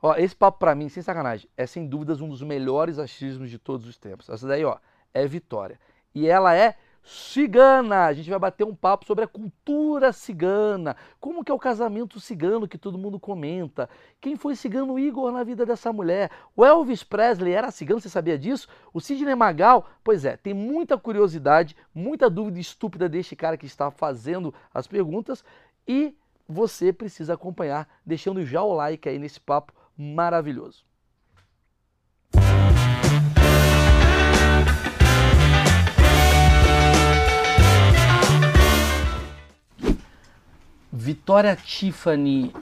Ó, esse papo pra mim, sem sacanagem, é sem dúvidas um dos melhores achismos de todos os tempos. Essa daí, ó, é Vitória. E ela é cigana. A gente vai bater um papo sobre a cultura cigana, como que é o casamento cigano que todo mundo comenta, quem foi cigano Igor na vida dessa mulher, o Elvis Presley era cigano, você sabia disso? O Sidney Magal, pois é, tem muita curiosidade, muita dúvida estúpida deste cara que está fazendo as perguntas e você precisa acompanhar, deixando já o like aí nesse papo maravilhoso. Vitória Tiffany.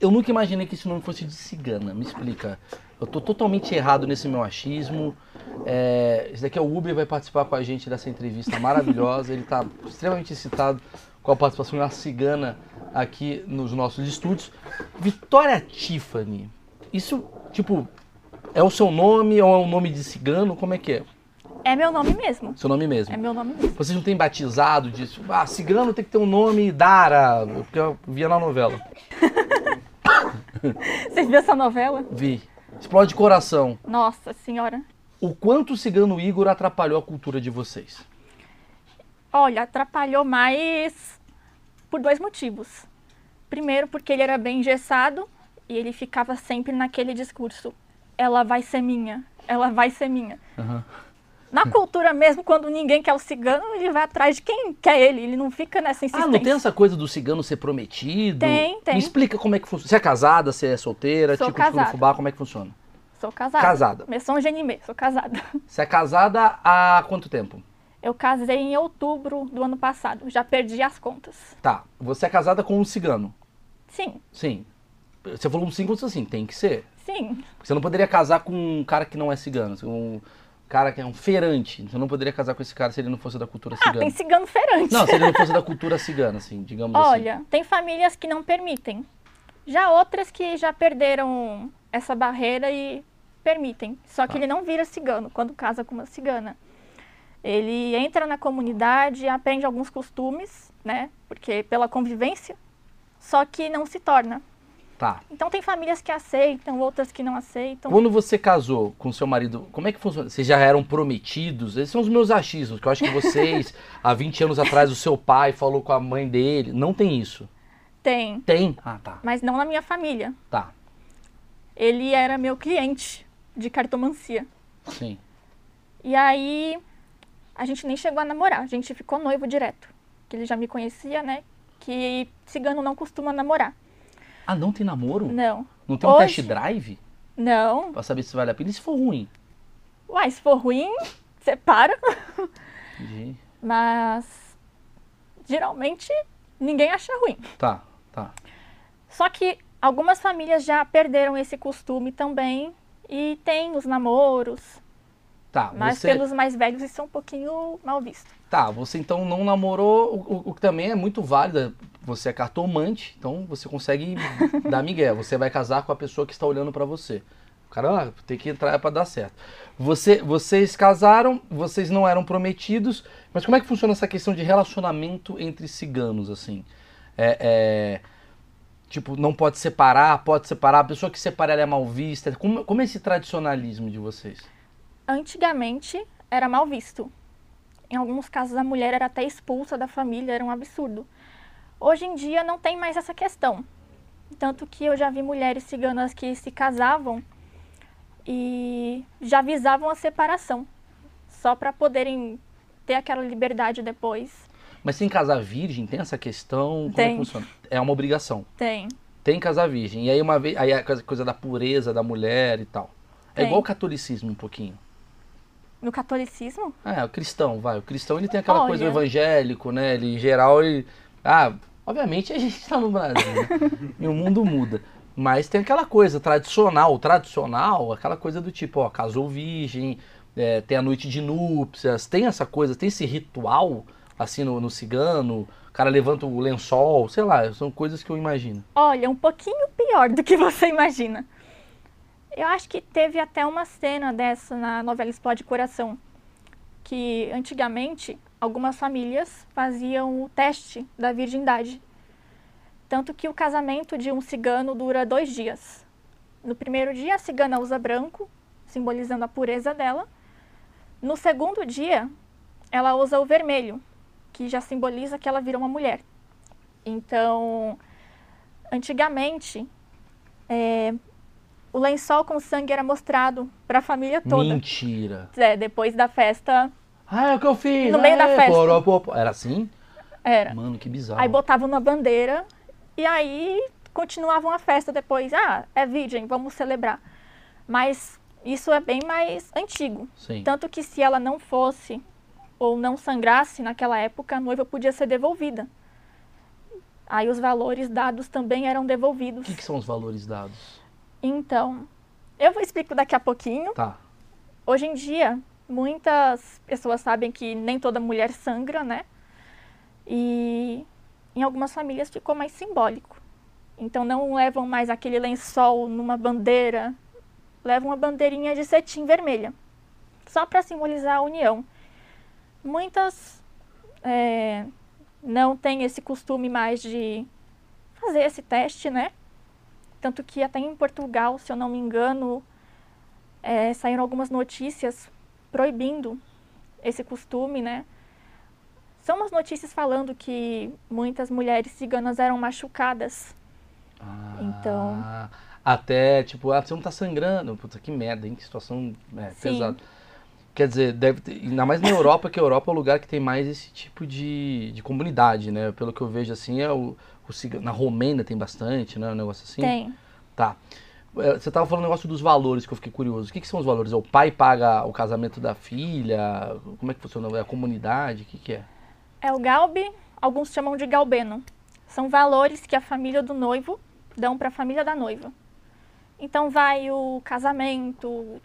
Eu nunca imaginei que esse nome fosse de cigana. Me explica. Eu tô totalmente errado nesse meu achismo. É, esse daqui é o Uber, vai participar com a gente dessa entrevista maravilhosa. Ele está extremamente excitado com a participação de uma cigana aqui nos nossos estúdios. Vitória Tiffany. Isso, tipo, é o seu nome ou é um nome de cigano? Como é que é? É meu nome mesmo. Seu nome mesmo? É meu nome mesmo. Vocês não têm batizado disso? Ah, cigano tem que ter um nome Dara, porque eu via na novela. Você viu essa novela? Vi. Explode coração. Nossa senhora. O quanto o cigano Igor atrapalhou a cultura de vocês? Olha, atrapalhou mais por dois motivos. Primeiro, porque ele era bem engessado e ele ficava sempre naquele discurso: ela vai ser minha, ela vai ser minha. Uhum. Na cultura mesmo, quando ninguém quer o cigano, ele vai atrás de quem quer ele. Ele não fica nessa insistência. Ah, não tem essa coisa do cigano ser prometido? Tem, tem. Me explica como é que funciona. Você é casada, você é solteira, Sou tipo casada. de fubá, como é que funciona? Sou casada. Casada. Messon Genimê, sou casada. Você é casada há quanto tempo? Eu casei em outubro do ano passado. Já perdi as contas. Tá. Você é casada com um cigano? Sim, Sim. Você falou um cigano assim, tem que ser. sim. Você não poderia casar com um cara que não é cigano, um cara que é um feirante. Você não poderia casar com esse cara se ele não fosse da cultura Ah, cigana. tem cigano feirante. Não, se ele não fosse da cultura cigana, assim, digamos assim. Olha, tem famílias que não permitem. Já outras que já perderam essa barreira e permitem. Só que Tá. ele não vira cigano quando casa com uma cigana. Ele entra na comunidade, aprende alguns costumes, né? Porque pela convivência, só que não se torna. Tá. Então tem famílias que aceitam, outras que não aceitam. Quando você casou com seu marido, como é que funciona? Vocês já eram prometidos? Esses são os meus achismos, que eu acho que vocês, há 20 anos atrás, o seu pai falou com a mãe dele. Não tem isso. Tem, Tem? Ah, tá. mas não na minha família. Tá. Ele era meu cliente de cartomancia. Sim. E aí a gente nem chegou a namorar, a gente ficou noivo direto. Que ele já me conhecia, né? Que cigano não costuma namorar. Ah, não tem namoro? Não. Não tem um Hoje- test drive? Não. Pra saber se vale a pena? E se for ruim? Uai, se for ruim, você para. Entendi. Mas geralmente ninguém acha ruim. Tá, tá. Só que algumas famílias já perderam esse costume também e tem os namoros, Tá, mas você... pelos mais velhos isso é um pouquinho mal visto. Tá, você então não namorou, o, o- que também é muito válido. Você é cartomante, então você consegue dar migué. Você vai casar com a pessoa que está olhando pra você. O cara ah, tem que entrar pra dar certo. Você, vocês casaram, vocês não eram prometidos, mas como é que funciona essa questão de relacionamento entre ciganos, assim? É, é, tipo, não pode separar, pode separar, a pessoa que separa ela é mal vista. Como, como é esse tradicionalismo de vocês? Antigamente era mal visto. Em alguns casos a mulher era até expulsa da família, era um absurdo. Hoje em dia não tem mais essa questão. Tanto que eu já vi mulheres ciganas que se casavam e já visavam a separação, só para poderem ter aquela liberdade depois. Mas sem casar virgem, tem essa questão? Como é que Tem. funciona? É uma obrigação. Tem. Tem casar virgem. E aí uma vez. Aí a coisa- coisa da pureza da mulher e tal. É Tem. igual o catolicismo um pouquinho. No catolicismo, É, o cristão, vai. O cristão ele tem aquela coisa Olha. do evangélico, né? Ele, em geral, ele. Ah, obviamente a gente tá no Brasil, né? e o mundo muda. Mas tem aquela coisa tradicional, tradicional, aquela coisa do tipo, ó, casou virgem, é, tem a noite de núpcias, tem essa coisa, tem esse ritual, assim, no, no cigano, o cara levanta o lençol, sei lá, são coisas que eu imagino. olha, um pouquinho pior do que você imagina. Eu acho que teve até uma cena dessa na novela Explode Coração, que antigamente algumas famílias faziam o teste da virgindade. Tanto que o casamento de um cigano dura dois dias. No primeiro dia, a cigana usa branco, simbolizando a pureza dela. No segundo dia, ela usa o vermelho, que já simboliza que ela vira uma mulher. Então, antigamente, é, o lençol com sangue era mostrado para a família toda. Mentira. É, depois da festa, Ah, é o que eu fiz. No meio da Aê, festa. poró, pô. Era assim? era. Mano, que bizarro. Aí botavam na bandeira e aí continuavam a festa depois. Ah, é virgem, vamos celebrar. Mas isso é bem mais antigo. Sim. Tanto que se ela não fosse ou não sangrasse naquela época, a noiva podia ser devolvida. Aí os valores dados também eram O devolvidos. que, que são os valores dados? Então, eu vou explicar daqui a pouquinho. Tá. Hoje em dia, muitas pessoas sabem que nem toda mulher sangra, né? E em algumas famílias ficou mais simbólico. Então não levam mais aquele lençol numa bandeira, levam uma bandeirinha de cetim vermelha, só para simbolizar a união. Muitas é, não têm esse costume mais de fazer esse teste, né? Tanto que até em Portugal, se eu não me engano, é, saíram algumas notícias proibindo esse costume, né? São umas notícias falando que muitas mulheres ciganas eram machucadas. Ah, Então- Até, tipo, ah, você não tá sangrando. Puta, que merda, hein? Que situação é, pesada. Quer dizer, deve ter, ainda mais na Europa, que a Europa é o lugar que tem mais esse tipo de, de comunidade, né? Pelo que eu vejo assim, é o, o ciga- na Romênia tem bastante, né? Um negócio assim. Tem. Tá. É, Você tava falando um negócio dos valores que eu fiquei curioso. O que, que são os valores? É o pai paga o casamento da filha? Como é que funciona? É a comunidade? O que, que é? É o galbe, alguns chamam de galbeno. São valores que a família do noivo dão para a família da noiva. Então vai o casamento,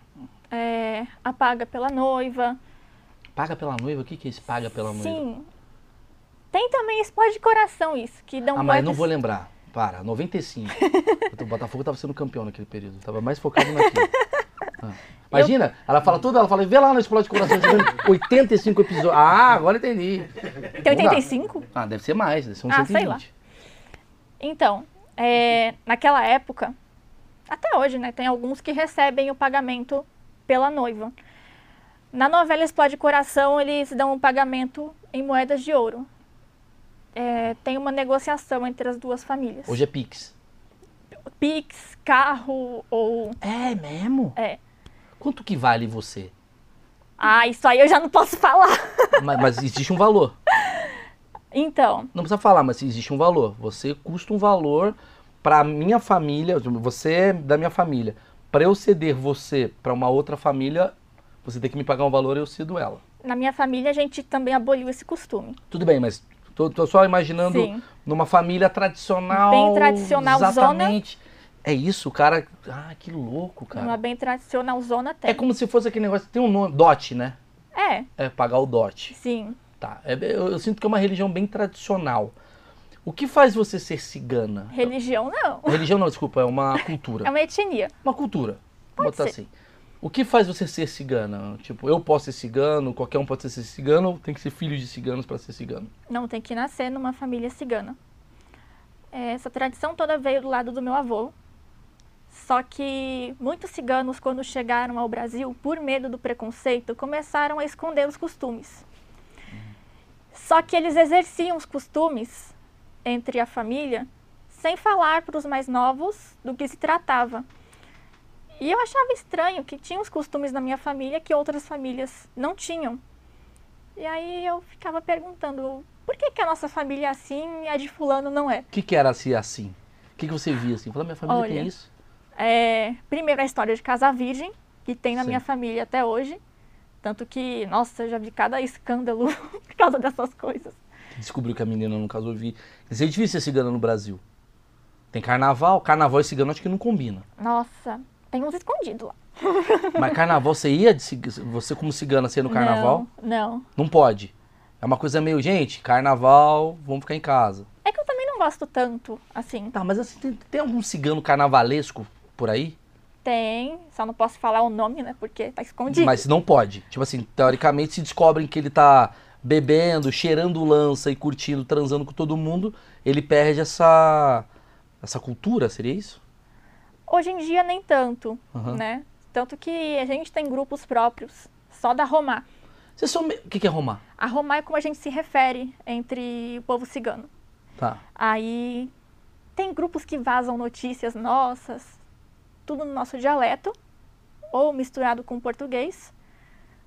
é, a paga pela noiva. Paga pela noiva? O que, que é esse paga pela noiva? Sim. Tem também esse de coração isso, que dão Ah, mas não moedas- vou lembrar. Para, 95. o Botafogo tava sendo campeão naquele período. Tava mais focado naquilo. Ah. Imagina, ela fala tudo, ela fala, vê lá no Explode Coração, você vendo 85 episódios. Ah, agora entendi. Tem Não dá. 85? Ah, deve ser mais, deve ser uns Ah, 120. sei lá. Então, é, naquela época, até hoje, né, tem alguns que recebem o pagamento pela noiva. Na novela Explode Coração, eles dão um pagamento em moedas de ouro. É, tem uma negociação entre as duas famílias. Hoje é Pix. Pix, carro ou. É mesmo? É. Quanto que vale você? Ah, isso aí eu já não posso falar. mas, mas existe um valor. Então, Não precisa falar, mas existe um valor. Você custa um valor pra minha família, você é da minha família. Pra eu ceder você pra uma outra família, você tem que me pagar um valor e eu cedo ela. na minha família a gente também aboliu esse costume. Tudo bem, mas tô, tô só imaginando Sim. numa família tradicional. Bem tradicional, Exatamente. É isso, o cara. Ah, que louco, cara. Uma bem tradicional zona tem. É como se fosse aquele negócio. Tem um nome. DOT, né? É, É pagar o DOT. sim. Tá. É, eu, eu sinto que é uma religião bem tradicional. O que faz você ser cigana? Religião não. Religião não, desculpa, é uma cultura. É uma etnia. Uma cultura. Pode Vou botar ser. assim. O que faz você ser cigana? Tipo, eu posso ser cigano, qualquer um pode ser cigano, ou tem que ser filho de ciganos pra ser cigano? Não tem que nascer numa família cigana. É, Essa tradição toda veio do lado do meu avô. Só que muitos ciganos, quando chegaram ao Brasil, por medo do preconceito, começaram a esconder os costumes. Só que eles exerciam os costumes entre a família sem falar para os mais novos do que se tratava. E eu achava estranho que tinha os costumes na minha família que outras famílias não tinham. E aí eu ficava perguntando, por que, que a nossa família é assim e a de fulano não é? O que, que era ser assim? O que, que você via assim? Falou, minha família Olha, tem isso? É, primeiro a história de casar virgem, que tem na Sim. minha família até hoje. Tanto que, nossa, eu já vi cada escândalo por causa dessas coisas. Descobriu que a menina não casou vi. Quer dizer, é difícil ser cigana no Brasil. Tem carnaval, carnaval e cigano acho que não combina. Nossa, tem uns escondidos lá. Mas carnaval você ia de você como cigana ser no carnaval? Não, não. Não pode. É uma coisa meio, gente, carnaval, vamos ficar em casa. É que eu também não gosto tanto, assim. Tá, mas assim, tem, tem algum cigano carnavalesco por aí? Tem, só não posso falar o nome, né? Porque tá escondido. Mas não pode. Tipo assim, teoricamente, se descobrem que ele tá bebendo, cheirando lança e curtindo, transando com todo mundo, ele perde essa essa cultura, seria isso? Hoje em dia nem tanto, Aham. né? Tanto que a gente tem grupos próprios, só da Romá. Vocês são. O que é Romar? A Romá é como a gente se refere entre o povo cigano. Tá. Aí tem grupos que vazam notícias nossas, tudo no nosso dialeto, ou misturado com português.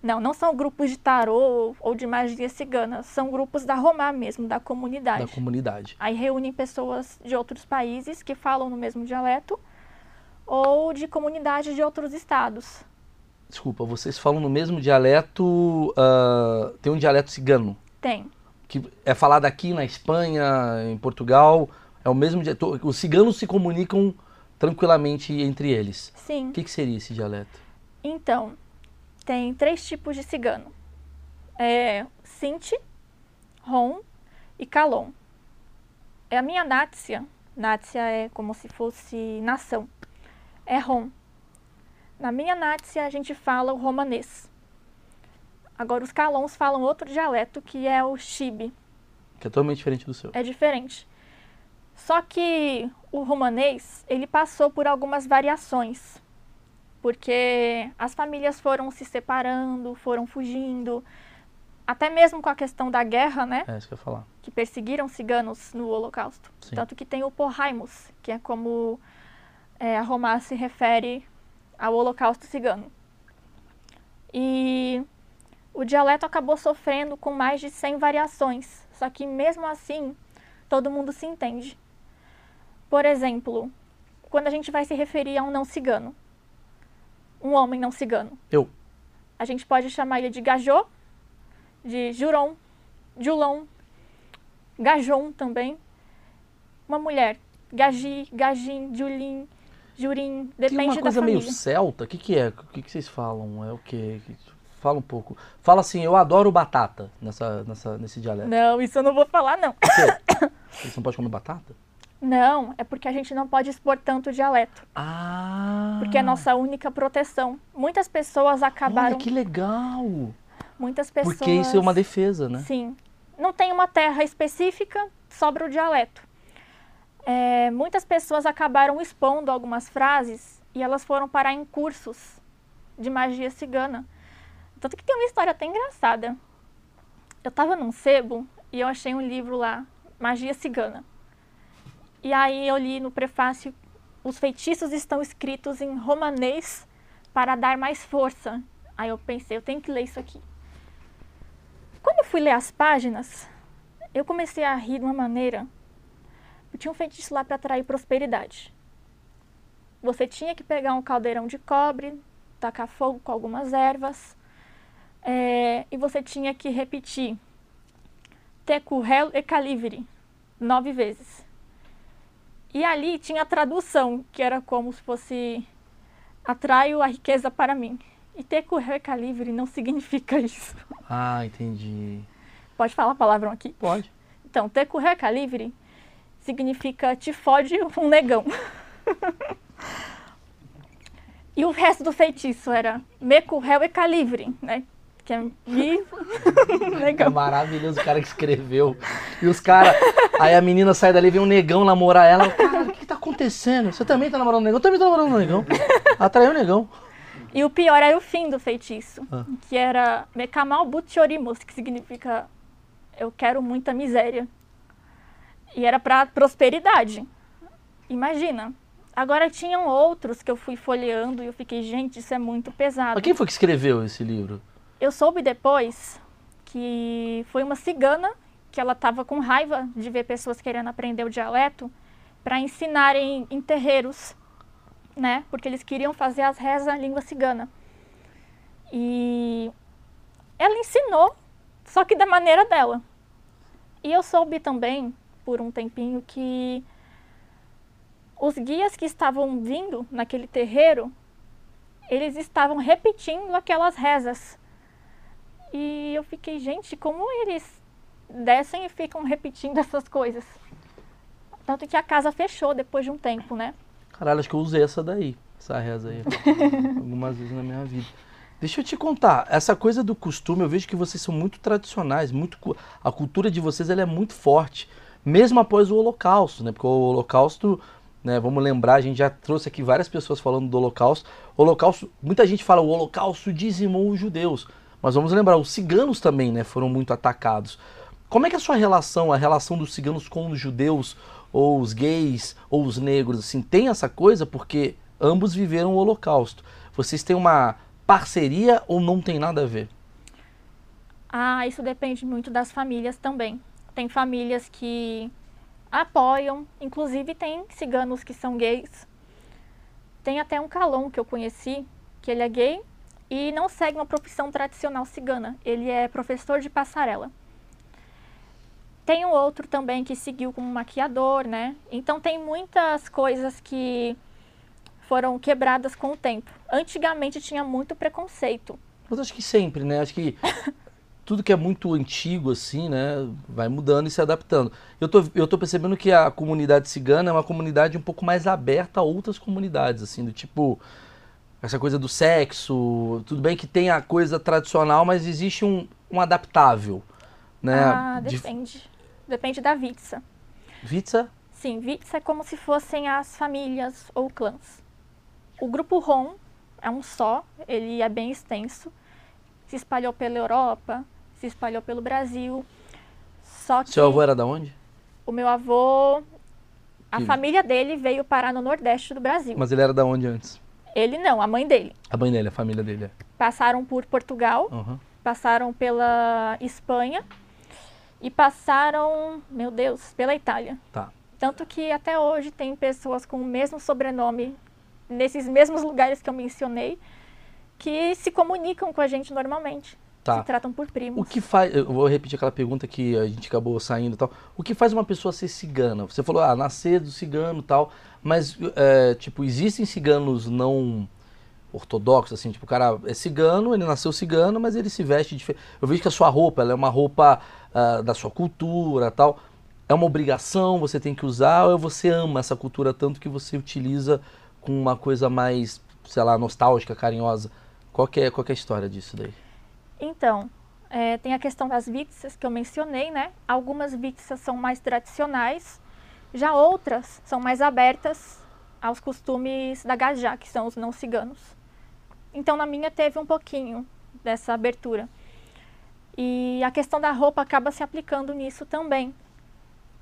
Não, não são grupos de tarô ou de magia cigana, são grupos da Romá mesmo, da comunidade. Da comunidade. Aí reúnem pessoas de outros países que falam no mesmo dialeto ou de comunidades de outros estados. Desculpa, vocês falam no mesmo dialeto. ah, tem um dialeto cigano. Tem. que é falado aqui na Espanha, em Portugal, é o mesmo dialeto. Os ciganos se comunicam tranquilamente entre eles. Sim. O que, que seria esse dialeto? Então, tem três tipos de cigano. É Sinti, Rom e Calon. É a minha nátia. Nátia é como se fosse nação. É Rom. Na minha nátia a gente fala o romanês. Agora os calons falam outro dialeto que é o chibi. Que é totalmente diferente do seu. É diferente. Só que o romanês, ele passou por algumas variações. Porque as famílias foram se separando, foram fugindo. Até mesmo com a questão da guerra, né? É isso que eu ia falar. Que perseguiram ciganos no Holocausto. Sim. Tanto que tem o Porraimus, que é como é, a Romá se refere ao Holocausto cigano. E o dialeto acabou sofrendo com mais de 100 variações. Só que mesmo assim, todo mundo se entende. Por exemplo, quando a gente vai se referir a um não cigano, um homem não cigano, Eu. a gente pode chamar ele de gajô, de juron, julon, gajon também. Uma mulher, gaji, gajin, julin, jurim, Tem depende uma da coisa meio celta. O que, que é? O que, que vocês falam? É o quê? Fala um pouco. Fala assim, eu adoro batata nessa, nessa, nesse dialeto. Não, isso eu não vou falar não. Por quê? Você não pode comer batata? Não, é porque a gente não pode expor tanto o dialeto, Ah! porque é a nossa única proteção. Muitas pessoas acabaram, Olha que legal! muitas pessoas Porque isso é uma defesa, né? Sim. Não tem uma terra específica, sobra o dialeto. É, muitas pessoas acabaram expondo algumas frases e elas foram parar em cursos de magia cigana. Tanto que tem uma história até engraçada. Eu estava num sebo e eu achei um livro lá, Magia Cigana. E aí eu li no prefácio, os feitiços estão escritos em romanês para dar mais força. Aí eu pensei, eu tenho que ler isso aqui. Quando eu fui ler as páginas, eu comecei a rir de uma maneira. Tinha um feitiço lá para atrair prosperidade. Você tinha que pegar um caldeirão de cobre, tacar fogo com algumas ervas, é, e você tinha que repetir Tecurrel e Calivre nove vezes. E ali tinha a tradução, que era como se fosse atraio a riqueza para mim. E Tecurrel e Calivre não significa isso. Ah, entendi. Pode falar palavrão aqui? Pode. Então, Tecurré Calivre significa te fode um negão. e o resto do feitiço era Mecurrel e Calivre, né? Que é. É negão. maravilhoso o cara que escreveu. E os caras. Aí a menina sai dali, vem um negão namorar ela. Cara, o que, que tá acontecendo? Você também tá namorando um negão? Eu também tô namorando um negão. Atraiu o negão. E o pior era o fim do feitiço, Ah. que era Mekamal Butchorimos, que significa eu quero muita miséria. E era para prosperidade. Imagina. Agora tinham outros que eu fui folheando e eu fiquei, gente, isso é muito pesado. Mas quem foi que escreveu esse livro? Eu soube depois que foi uma cigana que ela estava com raiva de ver pessoas querendo aprender o dialeto para ensinarem em terreiros, né? Porque eles queriam fazer as rezas em língua cigana. E ela ensinou, só que da maneira dela. E eu soube também, por um tempinho, que os guias que estavam vindo naquele terreiro, eles estavam repetindo aquelas rezas. E eu fiquei, gente, como eles descem e ficam repetindo essas coisas? Tanto que a casa fechou depois de um tempo, né? Caralho, acho que eu usei essa daí, essa reza aí, algumas vezes na minha vida. Deixa eu te contar, essa coisa do costume, eu vejo que vocês são muito tradicionais, muito a cultura de vocês ela é muito forte, mesmo após o Holocausto, né? Porque o Holocausto né? Vamos lembrar, a gente já trouxe aqui várias pessoas falando do Holocausto. O Holocausto, muita gente fala o Holocausto dizimou os judeus, mas vamos lembrar, os ciganos também, né, foram muito atacados. Como é que é a sua relação, a relação dos ciganos com os judeus, ou os gays, ou os negros, assim, tem essa coisa porque ambos viveram o Holocausto. Vocês têm uma parceria ou não tem nada a ver? Ah, isso depende muito das famílias também. Tem famílias que apoiam, inclusive tem ciganos que são gays. Tem até um calão que eu conheci, que ele é gay e não segue uma profissão tradicional cigana. Ele é professor de passarela. Tem um outro também que seguiu como maquiador, né? Então tem muitas coisas que foram quebradas com o tempo. Antigamente tinha muito preconceito. Mas acho que sempre, né? Acho que tudo que é muito antigo, assim, né, vai mudando e se adaptando. Eu tô, eu tô percebendo que a comunidade cigana é uma comunidade um pouco mais aberta a outras comunidades, assim, do tipo, essa coisa do sexo, tudo bem que tem a coisa tradicional, mas existe um, um adaptável, né? Ah, depende. De... Depende da Vitsa. Vitsa? Sim, Vitsa é como se fossem as famílias ou clãs. O grupo Rom é um só, ele é bem extenso, se espalhou pela Europa, se espalhou pelo Brasil. Só que Seu avô era da onde? O meu avô, a que... família dele veio parar no Nordeste do Brasil. Mas ele era da onde antes? Ele não, a mãe dele. A mãe dele, a família dele. É. Passaram por Portugal, uhum. passaram pela Espanha e passaram, meu Deus, pela Itália. Tá. Tanto que até hoje tem pessoas com o mesmo sobrenome nesses mesmos lugares que eu mencionei que se comunicam com a gente normalmente. Tá. Se tratam por primos. O que faz. Eu vou repetir aquela pergunta que a gente acabou saindo e tal. O que faz uma pessoa ser cigana? Você falou, ah, nascer do cigano e tal. Mas, é, tipo, existem ciganos não ortodoxos, assim, tipo, o cara é cigano, ele nasceu cigano, mas ele se veste diferente. Eu vejo que a sua roupa, ela é uma roupa uh, da sua cultura tal. É uma obrigação, você tem que usar, ou você ama essa cultura tanto que você utiliza com uma coisa mais, sei lá, nostálgica, carinhosa? Qual que é, qual que é a história disso daí? Então, é, tem a questão das vítices que eu mencionei, né? Algumas vítices são mais tradicionais, já outras são mais abertas aos costumes da Gajá, que são os não ciganos. Então, na minha teve um pouquinho dessa abertura. E a questão da roupa acaba se aplicando nisso também.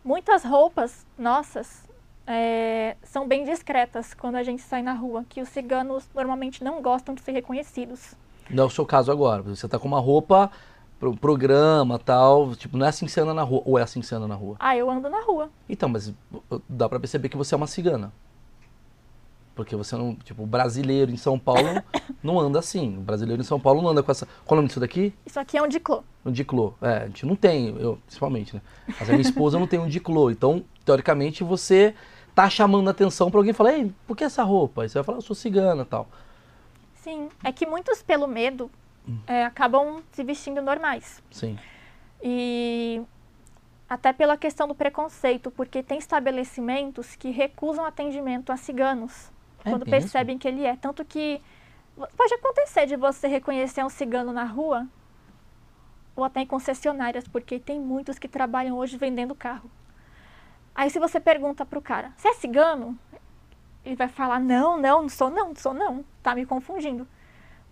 Muitas roupas nossas é, são bem discretas quando a gente sai na rua, que os ciganos normalmente não gostam de ser reconhecidos. Não é o seu caso agora, você está com uma roupa um programa tal, tipo, não é assim que você anda na rua, ou é assim que você anda na rua? Ah, eu ando na rua. Então, mas dá para perceber que você é uma cigana. Porque você não, tipo, brasileiro em São Paulo não anda assim. O brasileiro em São Paulo não anda com essa. Qual é o nome disso daqui? Isso aqui é um diclô. Um diclô. É, a gente não tem, eu, principalmente, né? Mas a minha esposa não tem um diclô. Então, teoricamente, você tá chamando a atenção para alguém falar, ei, por que essa roupa? Aí você vai falar, eu sou cigana tal. Sim, é que muitos, pelo medo, hum. é, acabam se vestindo normais. Sim. E até pela questão do preconceito, porque tem estabelecimentos que recusam atendimento a ciganos é quando mesmo? percebem que ele é. Tanto que pode acontecer de você reconhecer um cigano na rua ou até em concessionárias, porque tem muitos que trabalham hoje vendendo carro. Aí se você pergunta pro cara, você é cigano? Ele vai falar, não, não, não sou não, não sou não. Tá me confundindo.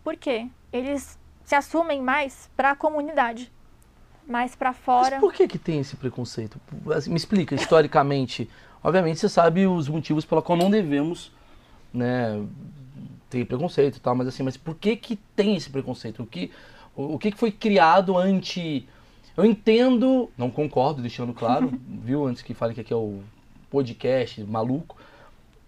Por quê? Eles se assumem mais para a comunidade, mais para fora. Mas por que que tem esse preconceito? Assim, me explica, historicamente. Obviamente você sabe os motivos pela qual não devemos, né, ter preconceito e tal, mas assim, mas por que que tem esse preconceito? O que, o, o que que foi criado ante eu entendo, não concordo, deixando claro, viu? Antes que falem que aqui é o podcast maluco.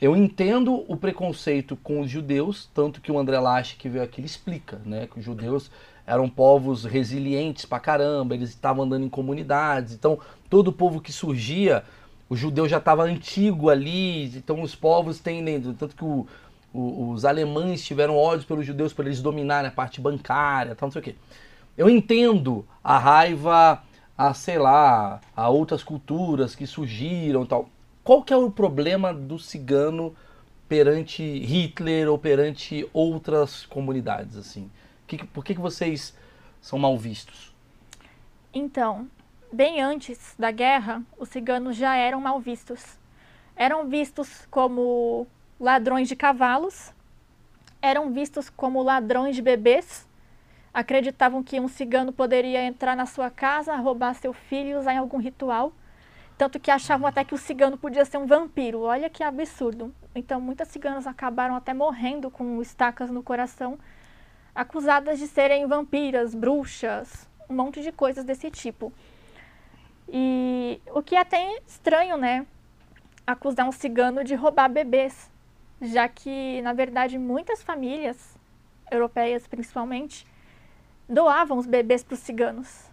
Eu entendo o preconceito com os judeus, tanto que o André Lache que veio aqui ele explica, né? Que os judeus eram povos resilientes pra caramba, eles estavam andando em comunidades, então todo povo que surgia, o judeu já estava antigo ali, então os povos têm, tanto que o, o, os alemães tiveram ódio pelos judeus para eles dominarem a parte bancária, tal, não sei o quê. Eu entendo a raiva a, sei lá, a outras culturas que surgiram tal. Qual que é o problema do cigano perante Hitler ou perante outras comunidades, assim? Que, por que, que vocês são mal vistos? Então, bem antes da guerra, os ciganos já eram mal vistos. eram vistos como ladrões de cavalos, eram vistos como ladrões de bebês, acreditavam que um cigano poderia entrar na sua casa, roubar seu filho e usar em algum ritual. Tanto que achavam até que o cigano podia ser um vampiro. Olha que absurdo. Então, muitas ciganas acabaram até morrendo com estacas no coração, acusadas de serem vampiras, bruxas, um monte de coisas desse tipo. E o que é até estranho, né? Acusar um cigano de roubar bebês, já que, na verdade, muitas famílias, europeias principalmente, doavam os bebês para os ciganos.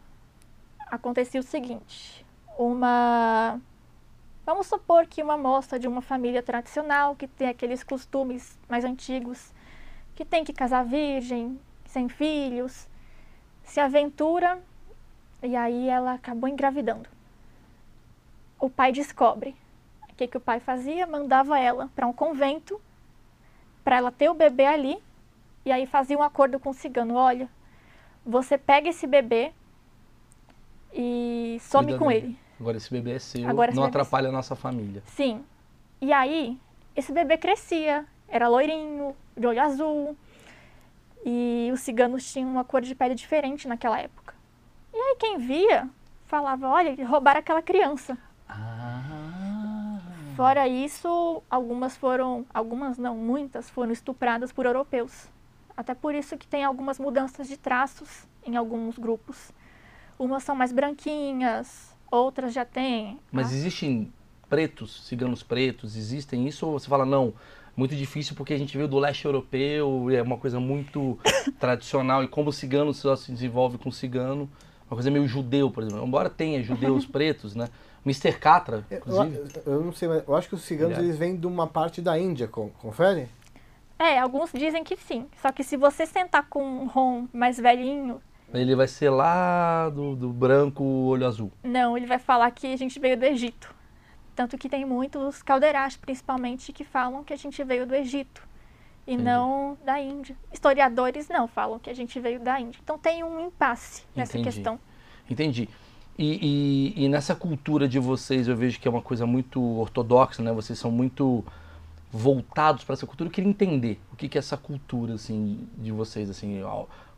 Acontecia o seguinte: uma. Vamos supor que uma moça de uma família tradicional, que tem aqueles costumes mais antigos, que tem que casar virgem, sem filhos, se aventura e aí ela acabou engravidando. O pai descobre. O que, que o pai fazia? Mandava ela para um convento para ela ter o bebê ali e aí fazia um acordo com o cigano. Olha, você pega esse bebê e some Cuida com dele. ele. Agora esse bebê é seu, Agora não é atrapalha a nossa família. Sim. E aí, esse bebê crescia, era loirinho, de olho azul. E os ciganos tinham uma cor de pele diferente naquela época. E aí quem via falava, olha, roubaram aquela criança. Ah. Fora isso, algumas foram, algumas não, muitas foram estupradas por europeus. Até por isso que tem algumas mudanças de traços em alguns grupos. Umas são mais branquinhas, outras já têm. Mas ah, existem pretos, ciganos pretos, existem isso? Ou você fala, não, muito difícil porque a gente veio do leste europeu e é uma coisa muito tradicional. E como o cigano só se desenvolve com o cigano, uma coisa meio judeu, por exemplo. Embora tenha judeus pretos, né? Mr. Catra, Eu, inclusive. eu não sei, mas eu acho que os ciganos Obrigado. eles vêm de uma parte da Índia, con- confere? É, alguns dizem que sim. Só que se você sentar com um rom mais velhinho, Ele vai ser lá do, do branco, olho azul. não, ele vai falar que a gente veio do Egito. Tanto que tem muitos caldeirás, principalmente, que falam que a gente veio do Egito e Entendi. não da Índia. Historiadores não falam que a gente veio da Índia. Então tem um impasse nessa Entendi. questão. Entendi. E, e- e nessa cultura de vocês, eu vejo que é uma coisa muito ortodoxa, né? Vocês são muito voltados para essa cultura. Eu queria entender o que, que é essa cultura, assim, de vocês, assim,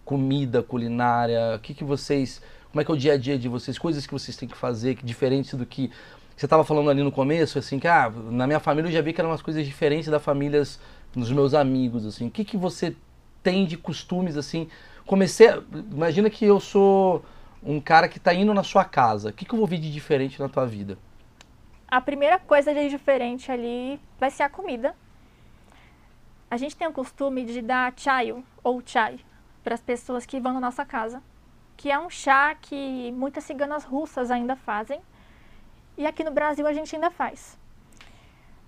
comida, culinária, o que, que vocês, como é que é o dia a dia de vocês, coisas que vocês têm que fazer, que diferente do que você estava falando ali no começo, assim, que ah, na minha família eu já vi que eram umas coisas diferentes das famílias dos meus amigos, assim. O que, que você tem de costumes, assim? Comecei, imagina que eu sou um cara que está indo na sua casa. O que, que eu vou ver de diferente na tua vida? A primeira coisa de diferente ali vai ser a comida. A gente tem o costume de dar chai ou chai para as pessoas que vão na nossa casa, que é um chá que muitas ciganas russas ainda fazem e aqui no Brasil a gente ainda faz.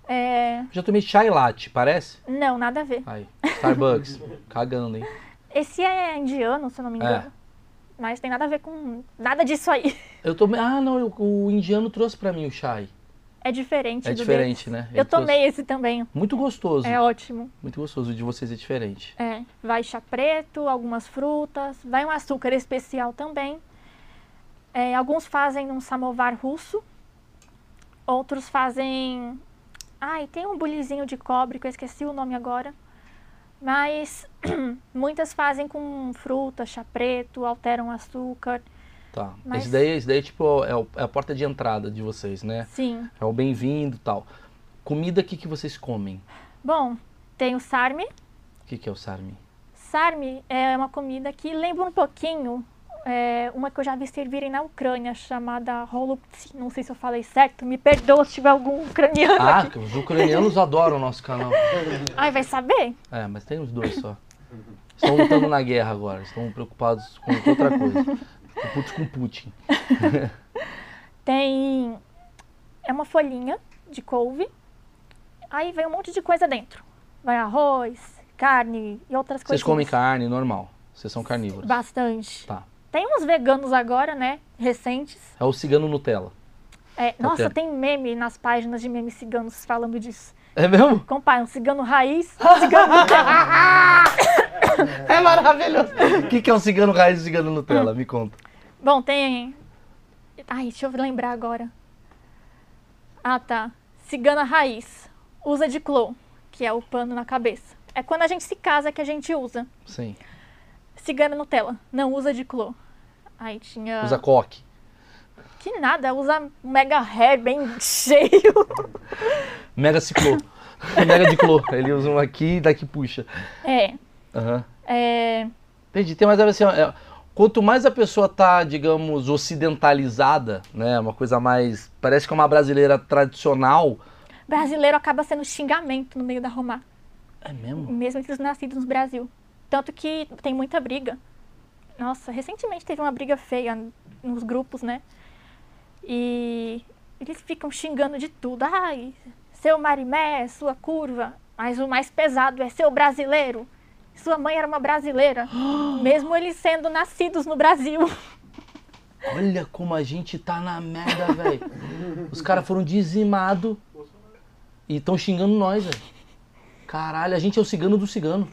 É, Já tomei chai latte, parece? não, nada a ver. Aí, Starbucks, cagando, hein? Esse é indiano, se eu não me É. engano. Mas tem nada a ver com nada disso aí. Eu tomei, ah, não, eu- o indiano trouxe pra mim o chai. É diferente É do diferente, deles. né? Ele Eu tomei esse também. Muito gostoso, É ótimo. muito gostoso. O de vocês é diferente. É, vai chá preto, algumas frutas, vai um açúcar especial também. É, alguns fazem um samovar russo, outros fazem. Ai, tem um bulizinho de cobre que eu esqueci o nome agora. Mas muitas fazem com fruta, chá preto, alteram açúcar. Tá. Mas- Esse daí, esse daí tipo, é, o- é a porta de entrada de vocês, né? Sim. É o bem-vindo e tal. Comida, o que, que vocês comem? Bom, tem o sarmi. O que, que é o sarmi? Sarmi é uma comida que lembra um pouquinho é, uma que eu já vi servirem na Ucrânia, chamada holubtsi. Não sei se eu falei certo, me perdoa se tiver algum ucraniano Ah, aqui. os ucranianos adoram o nosso canal. Ai, vai saber? É, mas tem os dois só. Estão lutando na guerra agora, estão preocupados com outra coisa. Com Putin com Putin. Tem. É uma folhinha de couve. Aí vem um monte de coisa dentro. Vai arroz, carne e outras coisas. Vocês comem carne normal, vocês são carnívoros. Bastante. Tá. Tem uns veganos agora, né? Recentes. É o cigano Nutella. É, nossa, tem meme nas páginas de memes ciganos falando disso. É mesmo? Compara um cigano raiz, um cigano Nutella. É maravilhoso. O que, que é um cigano raiz e um cigano Nutella? Me conta. Bom, tem. Ai, deixa eu lembrar agora. Ah, tá. Cigana raiz, usa de clô, que é o pano na cabeça. É quando a gente se casa que a gente usa. Sim. Cigana Nutella, não usa de clô. Aí tinha. Usa coque. Que nada, usa mega hair bem cheio. Mega ciclô. Mega de clô. Ele usa um aqui e daqui puxa. É. Aham. é Entendi. Tem mais a ver assim, ó, é, quanto mais a pessoa tá, digamos, ocidentalizada, né? Uma coisa mais. Parece que é uma brasileira tradicional. brasileiro acaba sendo xingamento no meio da Roma, É mesmo? mesmo entre os nascidos no Brasil. Tanto que tem muita briga. Nossa, recentemente teve uma briga feia nos grupos, né? E eles ficam xingando de tudo. Ai, seu marimé, sua curva. Mas o mais pesado é seu brasileiro. Sua mãe era uma brasileira. mesmo eles sendo nascidos no Brasil. Olha como a gente tá na merda, velho. Os caras foram dizimados e estão xingando nós, velho. Caralho, a gente é o cigano do cigano.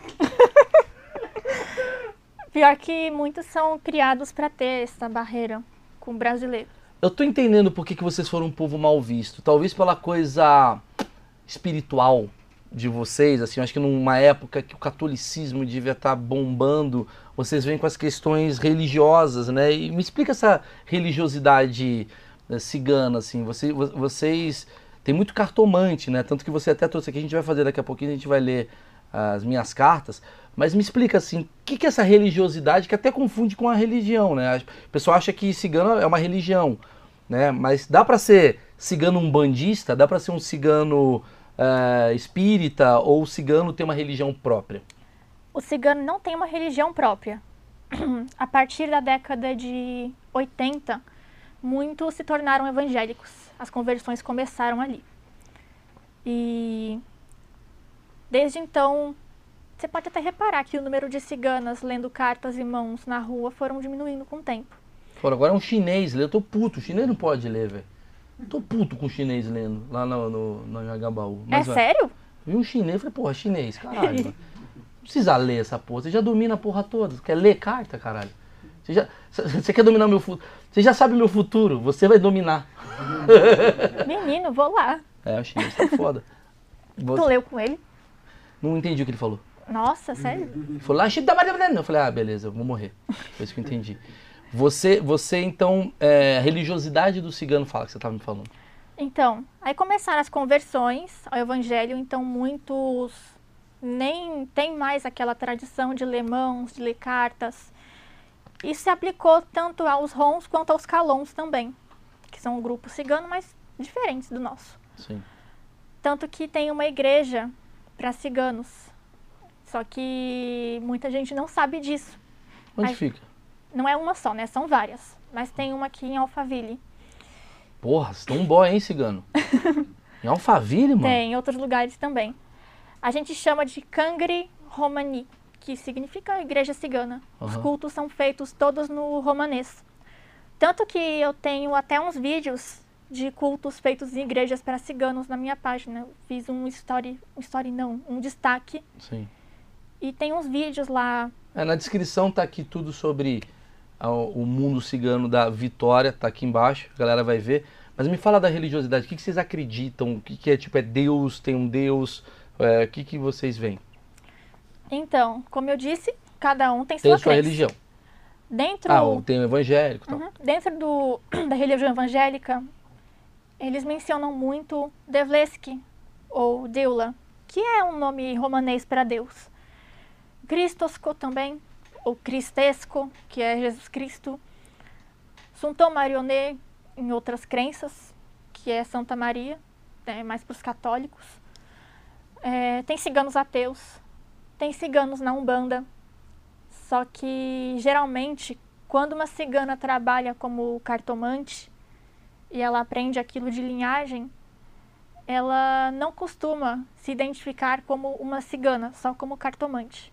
Pior que muitos são criados para ter essa barreira com o brasileiro. Eu tô entendendo por que, que vocês foram um povo mal visto. Talvez pela coisa espiritual de vocês, assim, acho que numa época que o catolicismo devia estar bombando, vocês vêm com as questões religiosas, né? E me explica essa religiosidade eh, cigana, assim, você, vo- vocês tem muito cartomante, né? Tanto que você até trouxe aqui, a gente vai fazer daqui a pouquinho, a gente vai ler as minhas cartas, mas me explica assim, o que, que é essa religiosidade que até confunde com a religião, né? O pessoal acha que cigano é uma religião, né? Mas dá para ser cigano umbandista, dá para ser um cigano eh, espírita ou o cigano ter uma religião própria? O cigano não tem uma religião própria. A partir da década de 80, muitos se tornaram evangélicos. As conversões começaram ali. E desde então, você pode até reparar que o número de ciganas lendo cartas e mãos na rua foram diminuindo com o tempo. Agora é um chinês eu tô puto, o chinês não pode ler, velho. Tô puto com o chinês lendo lá no, no, no Anhangabaú. é ó, sério? Vi um chinês, falei, porra, chinês, caralho. mano. Não precisa ler essa porra, você já domina a porra toda. Você quer ler carta, caralho? Você, já, você quer dominar o meu futuro? Você já sabe o meu futuro, você vai dominar. Menino, vou lá. É, o chinês tá foda. Tu Você- leu com ele? Não entendi o que ele falou. Nossa, sério? Ele falou, lá, "Shit, tá batendo". eu falei, ah, beleza, eu vou morrer. Foi isso que eu entendi. Você, você então, é, a religiosidade do cigano fala que você tava me falando. Então, aí começaram as conversões ao evangelho, então muitos nem tem mais aquela tradição de ler mãos, de ler cartas. Isso se aplicou tanto aos rons quanto aos calons também, que são um grupo cigano, mas diferentes do nosso. Sim. Tanto que tem uma igreja para ciganos. Só que muita gente não sabe disso. Onde Ai. fica? Não é uma só, né? São várias. Mas tem uma aqui em Alphaville. Porra, você um boy, hein, cigano? Em Alphaville, mano? Tem em outros lugares também. A gente chama de Cangri Romani, que significa igreja cigana. Os Aham. cultos são feitos todos no romanês. Tanto que eu tenho até uns vídeos de cultos feitos em igrejas para ciganos na minha página. Eu fiz um story, um story não, um destaque. Sim. E tem uns vídeos lá. É, na descrição tá aqui tudo sobre o mundo cigano da Vitória, tá aqui embaixo, a galera vai ver. Mas me fala da religiosidade, o que, que vocês acreditam? O que, que é tipo, é Deus, tem um Deus? É, o que, que vocês veem? Então, como eu disse, cada um tem Tem sua sua religião. Dentro Ah, tem o evangélico. Uhum. Dentro do, da religião evangélica, eles mencionam muito Devleski, ou Deula, que é um nome romanês para Deus. Christosco também, ou Cristesco, que é Jesus Cristo. Suntom Marionê, em outras crenças, que é Santa Maria, né, mais para os católicos. É, tem ciganos ateus, tem ciganos na Umbanda, só que geralmente, quando uma cigana trabalha como cartomante e ela aprende aquilo de linhagem, ela não costuma se identificar como uma cigana, só como cartomante.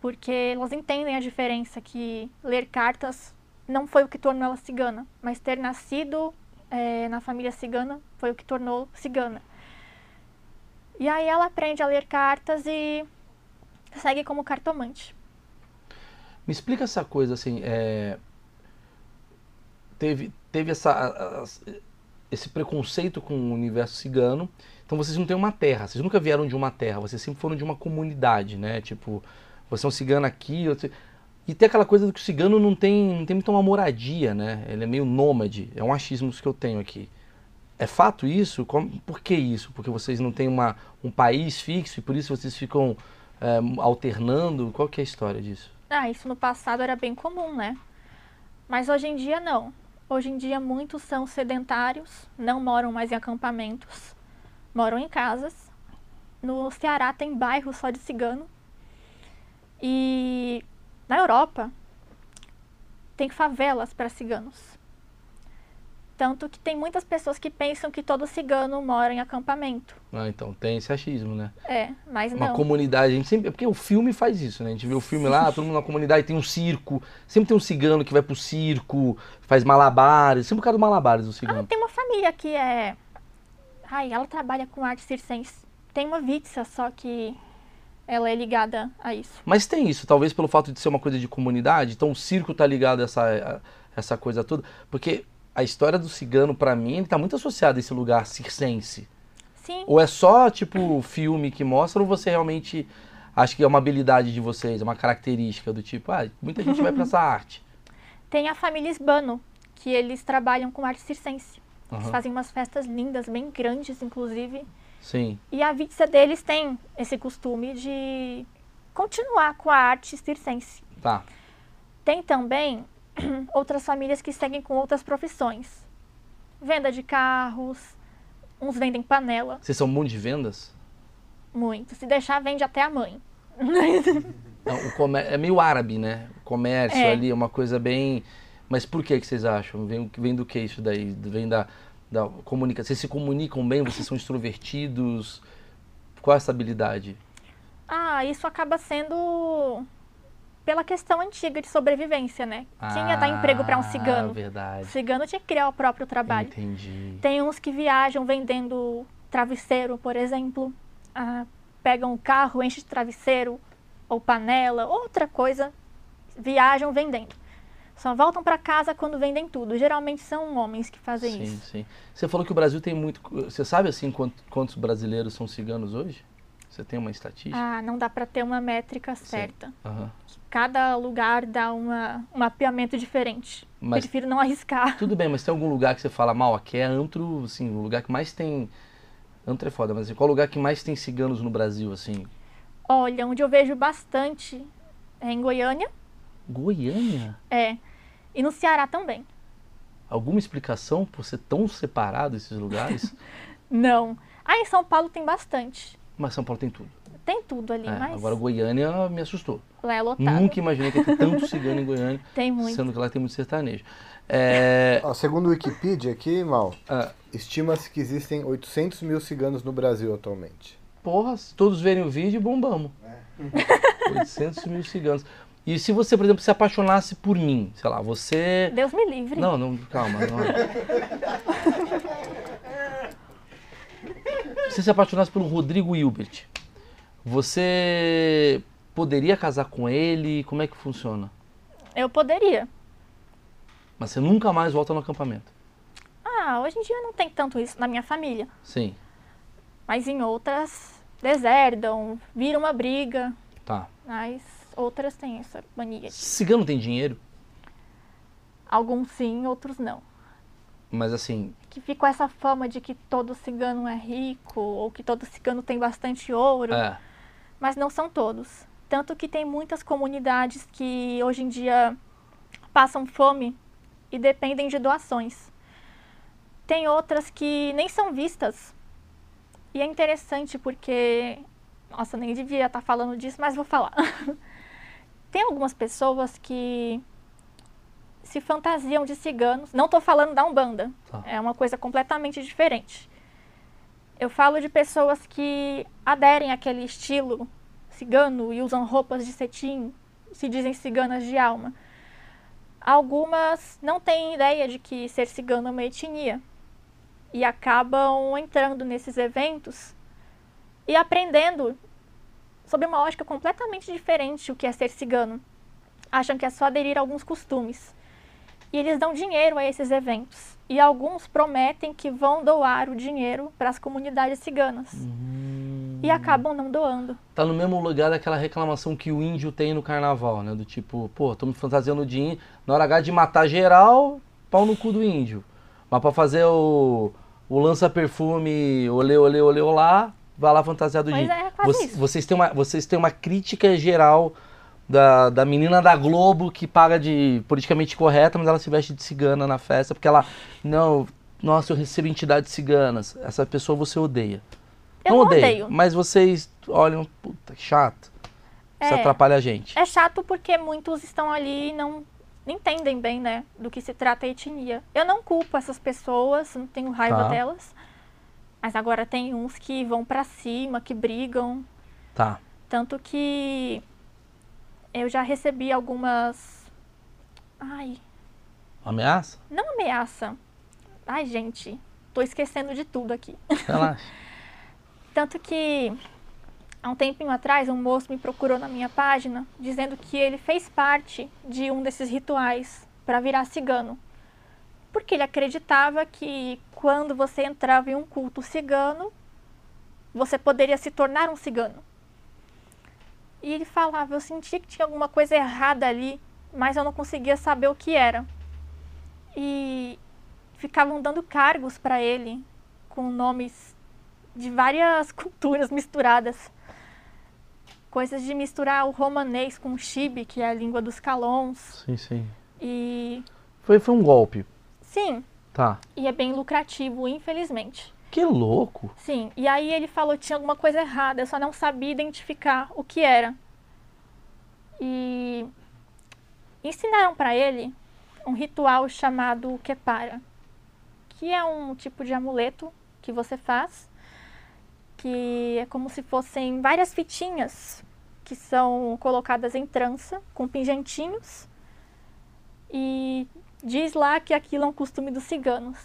Porque elas entendem a diferença que ler cartas não foi o que tornou ela cigana, mas ter nascido eh, na família cigana foi o que tornou cigana. E aí ela aprende a ler cartas e segue como cartomante. Me explica essa coisa assim, é, teve, teve essa, esse preconceito com o universo cigano. Então vocês não têm uma terra, vocês nunca vieram de uma terra, vocês sempre foram de uma comunidade, né? Tipo, você é um cigano aqui, e tem aquela coisa do que o cigano não tem, não tem muito uma moradia, né? Ele é meio nômade, é um achismo que eu tenho aqui. É fato isso? Como, por que isso? Porque vocês não têm uma, um país fixo e por isso vocês ficam é, alternando? Qual que é a história disso? Ah, isso no passado era bem comum, né? Mas hoje em dia não. Hoje em dia muitos são sedentários, não moram mais em acampamentos, moram em casas. No Ceará tem bairros só de cigano. E na Europa tem favelas para ciganos. Tanto que tem muitas pessoas que pensam que todo cigano mora em acampamento. Ah, então tem esse achismo, né? É, mas Uma não. comunidade, a gente sempre. Porque o filme faz isso, né? A gente vê o filme lá, todo mundo na comunidade tem um circo. Sempre tem um cigano que vai pro circo, faz malabares. Sempre o cara do malabares, o Ah, cigano. tem uma família que é. Ai, ela trabalha com arte circense. Tem uma Vitsa, só que ela é ligada a isso. Mas tem isso, talvez pelo fato de ser uma coisa de comunidade, então o circo tá ligado a essa, a essa coisa toda. Porque a história do cigano, pra mim, ele tá muito associado a esse lugar circense. Sim, Ou é só, tipo, filme que mostra, ou você realmente acha que é uma habilidade de vocês, é uma característica do tipo, ah, muita gente vai pra essa arte. tem a família Isbano, que eles trabalham com arte circense. Eles fazem umas festas lindas, bem grandes, inclusive. Sim. E a Vitsa deles tem esse costume de continuar com a arte circense. Tá. Tem também outras famílias que seguem com outras profissões. Venda de carros, uns vendem panela, Vocês são bons de vendas? muito. Se deixar, vende até a mãe. Não, é meio árabe, né? O comércio É. ali é uma coisa bem. Mas por que, que vocês acham? Vem, vem do que isso daí? Vem da, da comunicação. Vocês se comunicam bem? Vocês são extrovertidos? Qual é essa habilidade? Ah, isso acaba sendo pela questão antiga de sobrevivência, né? Quem ia dar emprego para um Ah, cigano? O verdade. cigano tinha que criar o próprio trabalho. Entendi. Tem uns que viajam vendendo travesseiro, por exemplo. Ah, pegam o carro, enchem de travesseiro ou panela, outra coisa, viajam vendendo. Só voltam para casa quando vendem tudo. Geralmente são homens que fazem Sim, isso. sim. Você falou que o Brasil tem muito. Você sabe assim quant- quantos brasileiros são ciganos hoje? Você tem uma estatística? Ah, não dá para ter uma métrica certa. Aham. Cada lugar dá uma, um mapeamento diferente. Mas- Prefiro não arriscar. Tudo bem, mas tem algum lugar que você fala, mal, aqui é antro, assim, o lugar que mais tem. Antro é foda, mas assim, qual lugar que mais tem ciganos no Brasil, assim? Olha, onde eu vejo bastante é em Goiânia, Goiânia? é. E no Ceará também. Alguma explicação por ser tão separado esses lugares? Não. Ah, em São Paulo tem bastante. mas São Paulo tem tudo. Tem tudo ali, É, mas agora Goiânia me assustou. lá é lotado. Nunca imaginei que ia ter tanto cigano em Goiânia, Tem muito. sendo que lá tem muito sertanejo. É, Ó, segundo o Wikipedia aqui, Mal, ah, estima-se que existem 800 mil ciganos no Brasil atualmente. porra, se todos verem o vídeo, bombamos. 800 mil ciganos. E se você, por exemplo, se apaixonasse por mim, sei lá, você Deus me livre. Não, não, calma. Não. Se você se apaixonasse pelo Rodrigo Hilbert, você poderia casar com ele? Como é que funciona? Eu poderia. Mas você nunca mais volta no acampamento. Ah, hoje em dia não tem tanto isso na minha família. Sim, Mas em outras deserdam, vira uma briga. tá. Mas outras têm essa mania. Cigano tem dinheiro, Alguns sim, outros não. mas assim, Que ficou essa fama de que todo cigano é rico ou que todo cigano tem bastante ouro. é, mas não são todos. Tanto que tem muitas comunidades que hoje em dia passam fome e dependem de doações. Tem outras que nem são vistas. E é interessante porque. Nossa, nem devia estar falando disso, mas vou falar. tem algumas pessoas que se fantasiam de ciganos. Não estou falando da Umbanda. Tá. É uma coisa completamente diferente. Eu falo de pessoas que aderem àquele estilo cigano e usam roupas de cetim, se dizem ciganas de alma. Algumas não têm ideia de que ser cigano é uma etnia e acabam entrando nesses eventos e aprendendo sob uma ótica completamente diferente o que é ser cigano. Acham que é só aderir a alguns costumes. E eles dão dinheiro a esses eventos. e alguns prometem que vão doar o dinheiro para as comunidades ciganas. Hum. E acabam não doando. Tá no mesmo lugar daquela reclamação que o índio tem no carnaval, né? Do tipo, pô, me fantasiando de índio. Na hora H de matar geral, pau no cu do índio. Mas pra fazer o, o lança-perfume, olê, olê, olê, olá, vai lá fantasiado de Pois índio. é, quase Vocês, têm uma, vocês têm uma crítica geral da, da menina da Globo que paga de politicamente correta, mas ela se veste de cigana na festa, porque ela, não, nossa, eu recebo entidades ciganas. Essa pessoa você odeia. Eu não não odeio, odeio. mas vocês olham, puta, que chato. Isso É. atrapalha a gente. É chato porque muitos estão ali e não entendem bem, né, do que se trata a etnia. Eu não culpo essas pessoas, não tenho raiva Tá. delas. Mas agora tem uns que vão pra cima, que brigam, Tá. tanto que eu já recebi algumas ai, Ameaça? não ameaça. Ai, gente, tô esquecendo de tudo aqui. Relaxa. Tanto que há um tempinho atrás um moço me procurou na minha página dizendo que ele fez parte de um desses rituais para virar cigano. Porque ele acreditava que quando você entrava em um culto cigano, você poderia se tornar um cigano. E ele falava, eu sentia que tinha alguma coisa errada ali, mas eu não conseguia saber o que era. E ficavam dando cargos para ele com nomes de várias culturas misturadas. Coisas de misturar o romanês com o chibi, que é a língua dos calons. Sim, sim. E Foi, foi um golpe. sim, Tá. e é bem lucrativo, infelizmente. Que louco. Sim, e aí ele falou que tinha alguma coisa errada, eu só não sabia identificar o que era. E ensinaram para ele um ritual chamado Kepara, que é um tipo de amuleto que você faz, que é como se fossem várias fitinhas que são colocadas em trança com pingentinhos e diz lá que aquilo é um costume dos ciganos.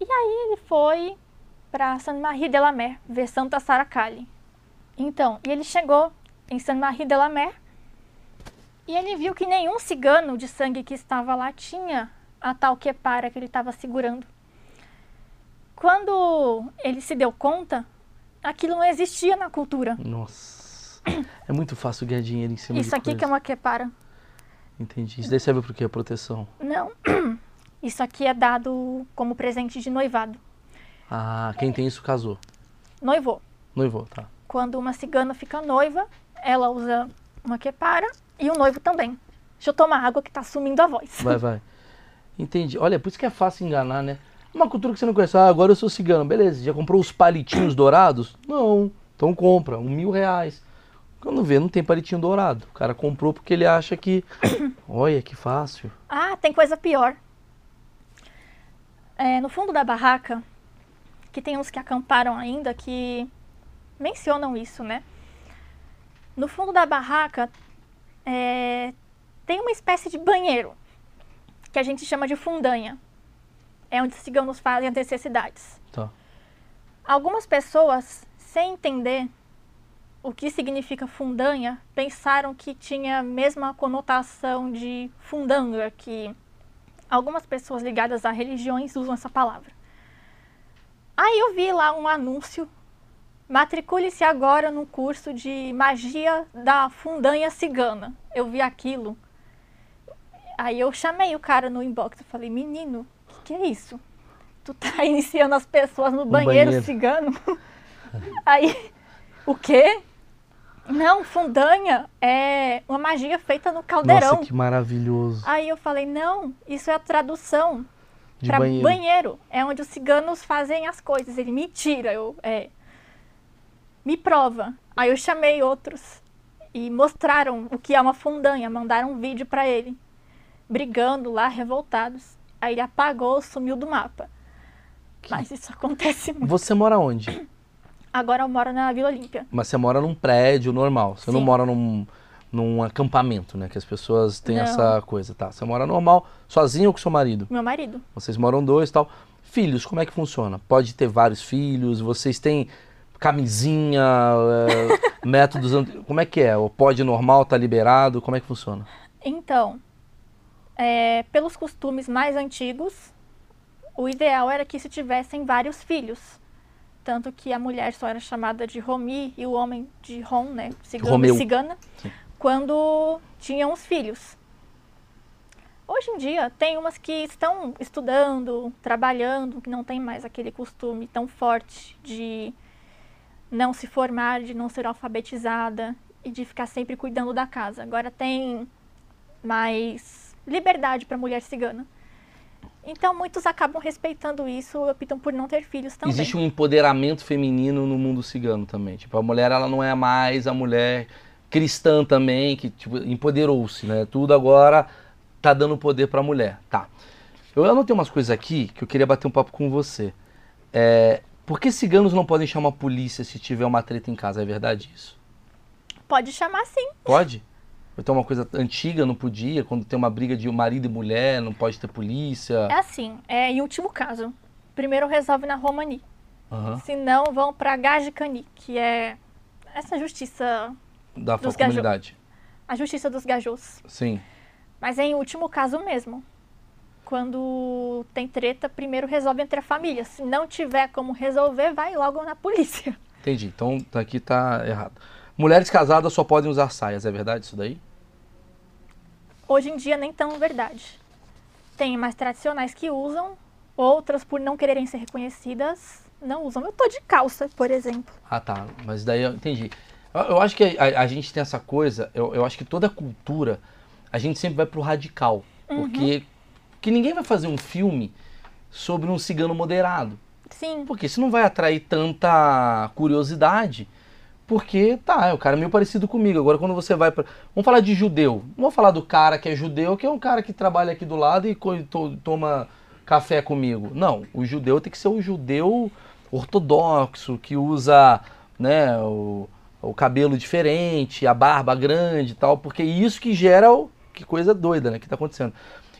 E aí ele foi para Saint-Marie de la Mer, ver Santa Sara Kali. Então, e ele chegou em Saint-Marie de la Mer e ele viu que nenhum cigano de sangue que estava lá tinha a tal quepara que ele estava segurando. Quando ele se deu conta, aquilo não existia na cultura. Nossa. É muito fácil ganhar dinheiro em cima Isso aqui coisa. que é uma quepara. Entendi. Isso daí serve pro quê? Proteção. Não. Isso aqui é dado como presente de noivado. Ah, quem tem isso casou. Noivou. Noivou, tá. Quando uma cigana fica noiva, ela usa uma quepara e o noivo também. Deixa eu tomar água que tá sumindo a voz. Vai, vai. Entendi. Olha, por isso que é fácil enganar, né? Uma cultura que você não conhece. Ah, agora eu sou cigano. Beleza, já comprou os palitinhos dourados? Não. Então compra, um mil reais. Quando vê, não tem palitinho dourado. O cara comprou porque ele acha que. Olha, que fácil. Ah, tem coisa pior. É, no fundo da barraca, que tem uns que acamparam ainda que mencionam isso, né? No fundo da barraca é, tem uma espécie de banheiro que a gente chama de fundanha. É onde os ciganos fazem as necessidades. Tá. Algumas pessoas, sem entender o que significa fundanha, pensaram que tinha a mesma conotação de fundanga, que algumas pessoas ligadas a religiões usam essa palavra. Aí eu vi lá um anúncio: matricule-se agora no curso de magia da fundanha cigana. Eu vi aquilo. Aí eu chamei o cara no inbox e falei: menino, o que, que é isso? Tu tá iniciando as pessoas no banheiro, banheiro. cigano? Aí, o quê? Não, fundanha é uma magia feita no caldeirão. Nossa, que maravilhoso. Aí eu falei, não, isso é a tradução De para banheiro. banheiro. É onde os ciganos fazem as coisas. Ele, mentira, eu, é, me prova. Aí eu chamei outros e mostraram o que é uma fundanha, mandaram um vídeo para ele, brigando lá, revoltados. Aí ele apagou, sumiu do mapa. Mas isso acontece muito. Você mora onde? Agora eu moro na Vila Olímpia. Mas você mora num prédio normal. Você não Sim. mora num, num acampamento, né? Que as pessoas têm Não. essa coisa, tá? Você mora normal, sozinho ou com seu marido? Meu marido. Vocês moram dois e tal. Filhos, como é que funciona? Pode ter vários filhos? Vocês têm camisinha, é, métodos... Como é que é? O pode normal tá liberado? Como é que funciona? Então, é, pelos costumes mais antigos, o ideal era que se tivessem vários filhos. Tanto que a mulher só era chamada de Romi e o homem de Rom, né? Cigana, Sim. quando tinham os filhos. Hoje em dia, tem umas que estão estudando, trabalhando, que não tem mais aquele costume tão forte de não se formar, de não ser alfabetizada e de ficar sempre cuidando da casa. Agora tem mais liberdade para a mulher cigana. Então, muitos acabam respeitando isso, optam por não ter filhos também. Existe um empoderamento feminino no mundo cigano também. Tipo, a mulher ela não é mais a mulher cristã também, que tipo, empoderou-se, né? Tudo agora tá dando poder pra mulher. Tá. Eu anotei umas coisas aqui que eu queria bater um papo com você. É, por que ciganos não podem chamar a polícia se tiver uma treta em casa? É verdade isso? Pode chamar sim. Pode? Então uma coisa antiga não podia, quando tem uma briga de marido e mulher, não pode ter polícia. É assim, é em último caso. Primeiro resolve na Romani. Aham. Se não, vão para Gajicani, que é essa justiça, Da Dos comunidade. a justiça dos gajos. Sim. Mas é em último caso mesmo. Quando tem treta, primeiro resolve entre a família. Se não tiver como resolver, vai logo na polícia. Entendi. Então tá- aqui tá errado. Mulheres casadas só podem usar saias, é verdade isso daí? Hoje em dia nem tão verdade. Tem mais tradicionais que usam, outras por não quererem ser reconhecidas não usam. Eu tô de calça, por exemplo. Ah, tá. Mas daí eu entendi. Eu, eu acho que a, a gente tem essa coisa, eu, eu acho que toda cultura, a gente sempre vai pro radical. Porque que ninguém vai fazer um filme sobre um cigano moderado. Sim, Porque isso não vai atrair tanta curiosidade. Porque, tá, o cara é meio parecido comigo. Agora, quando você vai pra. Vamos falar de judeu. Não vamos falar do cara que é judeu, que é um cara que trabalha aqui do lado e toma café comigo. Não, o judeu tem que ser o judeu ortodoxo, que usa, né, o, o cabelo diferente, a barba grande e tal, porque isso que gera o. Que coisa doida, né, que tá acontecendo.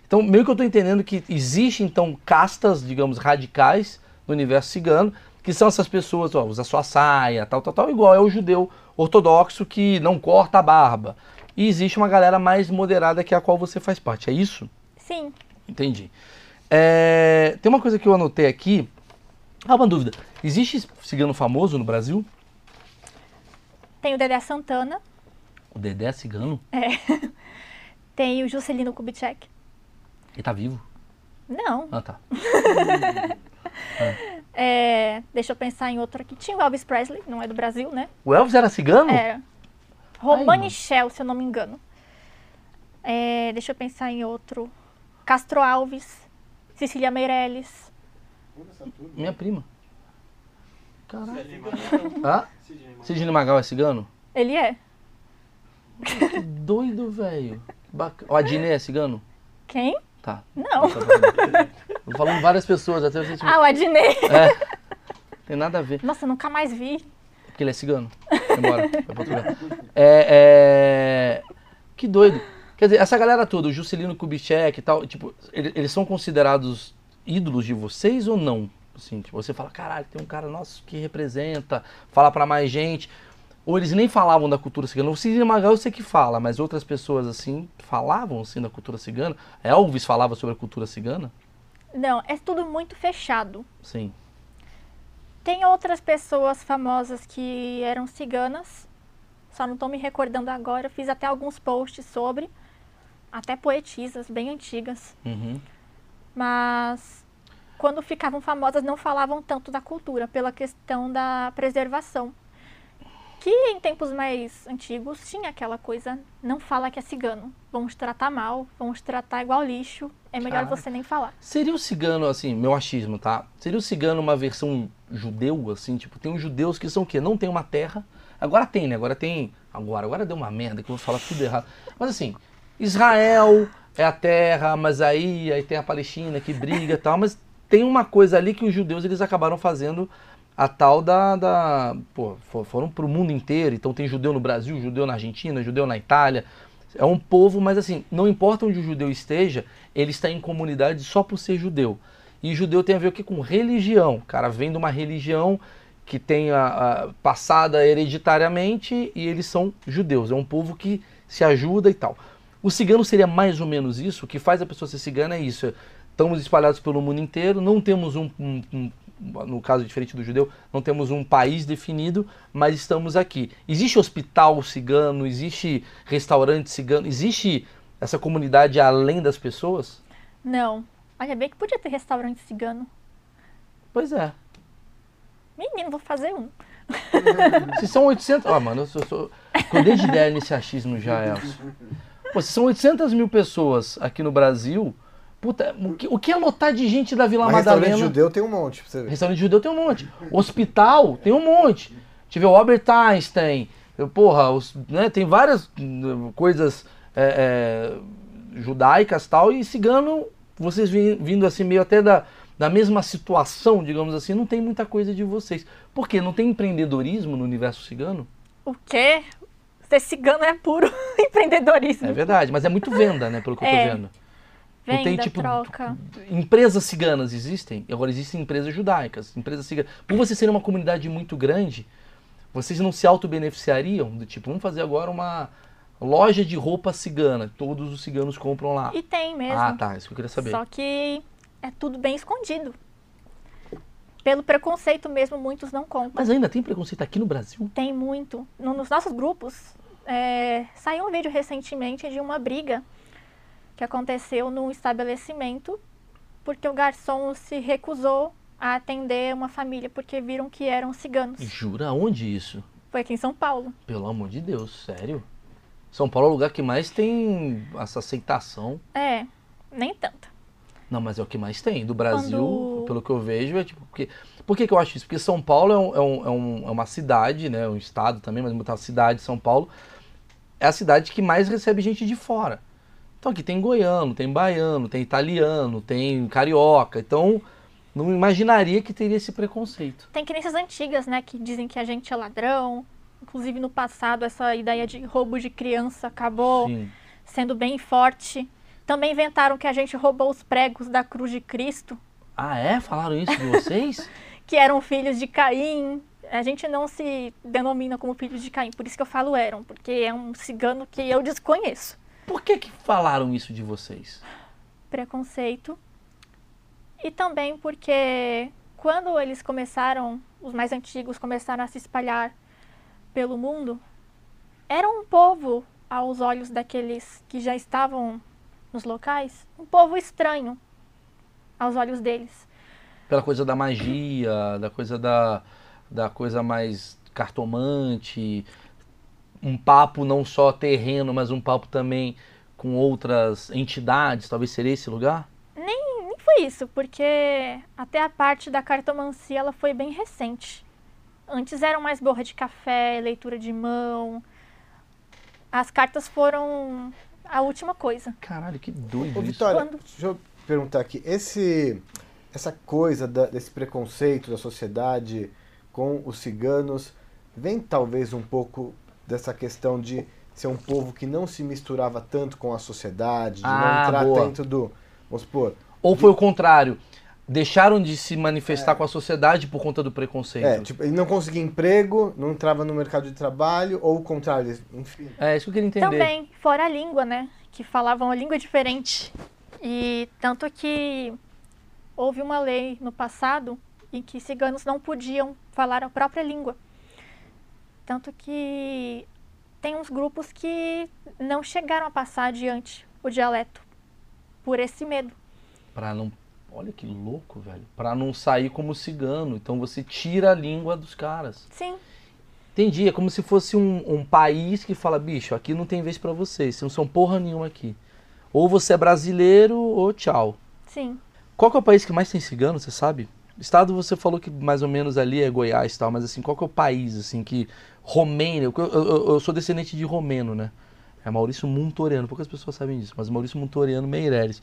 Então, meio que eu tô entendendo que existe, então, castas, digamos, radicais no universo cigano, que são essas pessoas, ó, usa sua saia, tal, tal, tal, igual é o judeu ortodoxo que não corta a barba. E existe uma galera mais moderada que é a qual você faz parte, é isso? sim. Entendi. É, tem uma coisa que eu anotei aqui. Ah, uma dúvida. Existe cigano famoso no Brasil? Tem o Dedé Santana, O Dedé é cigano? tem o Juscelino Kubitschek. Ele tá vivo? Não. Ah, tá. É, deixa eu pensar em outro aqui. Tinha o Elvis Presley, não é do Brasil, né? O Elvis era cigano? É. Romani. Shell, se eu não me engano. É, deixa eu pensar em outro. Castro Alves, Cecília Meirelles. Minha prima. Caralho. Hã? Sidney Magal é cigano? Ele é. Que doido, velho. Bacana. O Adnet é cigano? Quem? Tá. Não. Tô falando várias pessoas, até você. Ah, o Adnei. É. Tem nada a ver. Nossa, nunca mais vi. Porque ele é cigano. Vai embora. Vai pra outro lugar. É, é... Que doido. Quer dizer, essa galera toda, o Juscelino Kubitschek e tal, tipo, ele- eles são considerados ídolos de vocês ou não? Assim, tipo, você fala, caralho, tem um cara nosso que representa, fala pra mais gente. Ou eles nem falavam da cultura cigana. O Sidney Magal eu sei que fala, mas outras pessoas, assim, falavam, assim, da cultura cigana. Elvis falava sobre a cultura cigana? Não, é tudo muito fechado. Sim. Tem outras pessoas famosas que eram ciganas, só não estou me recordando agora. Fiz até alguns posts sobre, até poetisas bem antigas. Uhum. Mas quando ficavam famosas não falavam tanto da cultura, pela questão da preservação. Que em tempos mais antigos tinha aquela coisa, não fala que é cigano, vamos te tratar mal, vamos te tratar igual lixo, é melhor Caraca. você nem falar. Seria o cigano, assim, meu achismo, tá? Seria o cigano uma versão judeu, assim, tipo, tem os judeus que são o quê? Não tem uma terra. Agora tem, né? Agora tem. Agora, agora deu uma merda que eu vou falar tudo errado. Mas assim, Israel é a terra, mas aí, aí tem a Palestina que briga e tal, mas tem uma coisa ali que os judeus eles acabaram fazendo a tal da. da pô, fo- foram pro mundo inteiro, então tem judeu no Brasil, judeu na Argentina, judeu na Itália. É um povo, mas assim, não importa onde o judeu esteja, ele está em comunidade só por ser judeu. E judeu tem a ver o que com religião. O cara vem de uma religião que tem a, a- passada hereditariamente e eles são judeus. É um povo que se ajuda e tal. O cigano seria mais ou menos isso. O que faz a pessoa ser cigana é isso. estamos espalhados pelo mundo inteiro, não temos um, um, um, no caso diferente do judeu, não temos um país definido, mas estamos aqui. Existe hospital cigano, existe restaurante cigano, existe essa comunidade além das pessoas? Não. Olha bem que podia ter restaurante cigano. Pois é. Menino, vou fazer um. Se são 800. Ah, mano, eu sou. sou... Eu dei de ideia nesse achismo já, Elcio. Pô, se são 800 mil pessoas aqui no Brasil, puta, o que, o que é lotar de gente da Vila Mas Madalena? restaurante judeu tem um monte, pra você ver. Restaurante judeu tem um monte. Hospital tem um monte. Tive o Albert Einstein. eu- Porra, os- né, tem várias hum, coisas é, é, judaicas tal. E cigano, vocês vi- vindo assim meio até da, da mesma situação, digamos assim, não tem muita coisa de vocês. Por quê? Não tem empreendedorismo no universo cigano? O quê? Ser cigano é puro empreendedorismo. É verdade, mas é muito venda, né? Pelo que eu É. tô vendo. Venda, não tem, tipo, troca. Empresas ciganas existem, agora existem empresas judaicas, empresas ciganas. Por vocês serem uma comunidade muito grande, vocês não se auto-beneficiariam? Do tipo, vamos fazer agora uma loja de roupa cigana, todos os ciganos compram lá. E tem mesmo. Ah, tá, isso que eu queria saber. Só que é tudo bem escondido. Pelo preconceito mesmo, muitos não contam. Mas ainda tem preconceito aqui no Brasil? Tem muito. No- nos nossos grupos, é, saiu um vídeo recentemente de uma briga que aconteceu num estabelecimento porque o garçom se recusou a atender uma família porque viram que eram ciganos. Jura? Onde isso? Foi aqui em São Paulo. Pelo amor de Deus, sério? São Paulo é o lugar que mais tem essa aceitação. É, nem tanto. Não, mas é o que mais tem. Do Brasil, Quando- pelo que eu vejo, é tipo. Porque, por que, que eu acho isso? Porque São Paulo é, um- é um- é um- é uma cidade, né? Um estado também, mas botar cidade, São Paulo, é a cidade que mais recebe gente de fora. Então aqui tem goiano, tem baiano, tem italiano, tem carioca. Então, não imaginaria que teria esse preconceito. Tem crenças antigas, né, que dizem que a gente é ladrão. Inclusive no passado essa ideia de roubo de criança acabou Sim. sendo bem forte. Também inventaram que a gente roubou os pregos da cruz de Cristo, Ah, é? Falaram isso de vocês? que eram filhos de Caim. A gente não se denomina como filhos de Caim, por isso que eu falo eram, porque é um cigano que eu desconheço. Por que, que falaram isso de vocês? Preconceito. E também porque quando eles começaram, os mais antigos começaram a se espalhar pelo mundo, era um povo, aos olhos daqueles que já estavam nos locais, um povo estranho aos olhos deles. Pela coisa da magia, da coisa da, da coisa mais cartomante, um papo não só terreno, mas um papo também com outras entidades, talvez seria esse lugar? Nem foi isso, porque até a parte da cartomancia ela foi bem recente. Antes eram mais borra de café, leitura de mão. As cartas foram a última coisa. Caralho, que doido Ô, isso. Vitória, Quando- deixa eu perguntar aqui. Esse, essa coisa da- desse preconceito da sociedade com os ciganos vem talvez um pouco dessa questão de ser um povo que não se misturava tanto com a sociedade, de Ah, não entrar boa. dentro do. Vamos supor. Ou foi o contrário? Deixaram de se manifestar com a sociedade por conta do preconceito. É, tipo, ele não conseguia emprego, não entrava no mercado de trabalho, ou o contrário, enfim. É isso que eu queria entender. Também, fora a língua, né? Que falavam a língua diferente. E tanto que houve uma lei no passado em que ciganos não podiam falar a própria língua. Tanto que tem uns grupos que não chegaram a passar adiante o dialeto por esse medo. Pra não. Olha que louco, velho. Pra não sair como cigano. Então você tira a língua dos caras. Sim, Entendi. É como se fosse um, um país que fala, bicho, aqui não tem vez pra vocês. Vocês não são porra nenhuma aqui. Ou você é brasileiro ou tchau. sim. Qual que é o país que mais tem cigano, você sabe? Estado você falou que mais ou menos ali é Goiás e tal, mas assim, qual que é o país, assim, que... Romênia, eu, eu- eu sou descendente de romeno, né? É Maurício Montoriano, poucas pessoas sabem disso, mas Maurício Montoriano Meireles.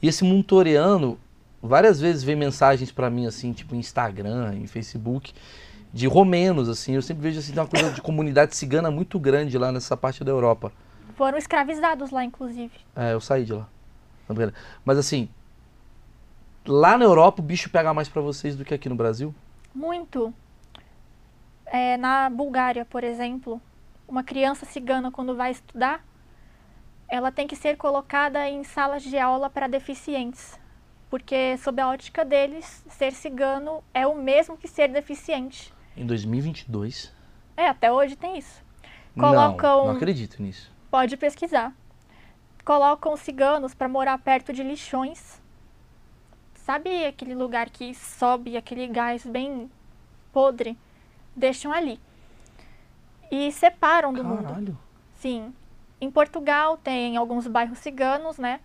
E esse Montoriano, várias vezes vem mensagens pra mim, assim, tipo em Instagram, em Facebook, de romenos, assim, eu sempre vejo, assim, tem uma coisa de comunidade cigana muito grande lá nessa parte da Europa. Foram escravizados lá, inclusive. É, eu saí de lá. Mas assim, lá na Europa o bicho pega mais pra vocês do que aqui no Brasil? Muito. É, na Bulgária, por exemplo, uma criança cigana, quando vai estudar, ela tem que ser colocada em salas de aula para deficientes. porque sob a ótica deles, ser cigano é o mesmo que ser deficiente. Em 2022? É, até hoje tem isso. Colocam... Não, não acredito nisso. Pode pesquisar. Colocam ciganos para morar perto de lixões. Sabe aquele lugar que sobe aquele gás bem podre? Deixam ali. E separam do Caralho. mundo. Sim. Em Portugal tem alguns bairros ciganos, né?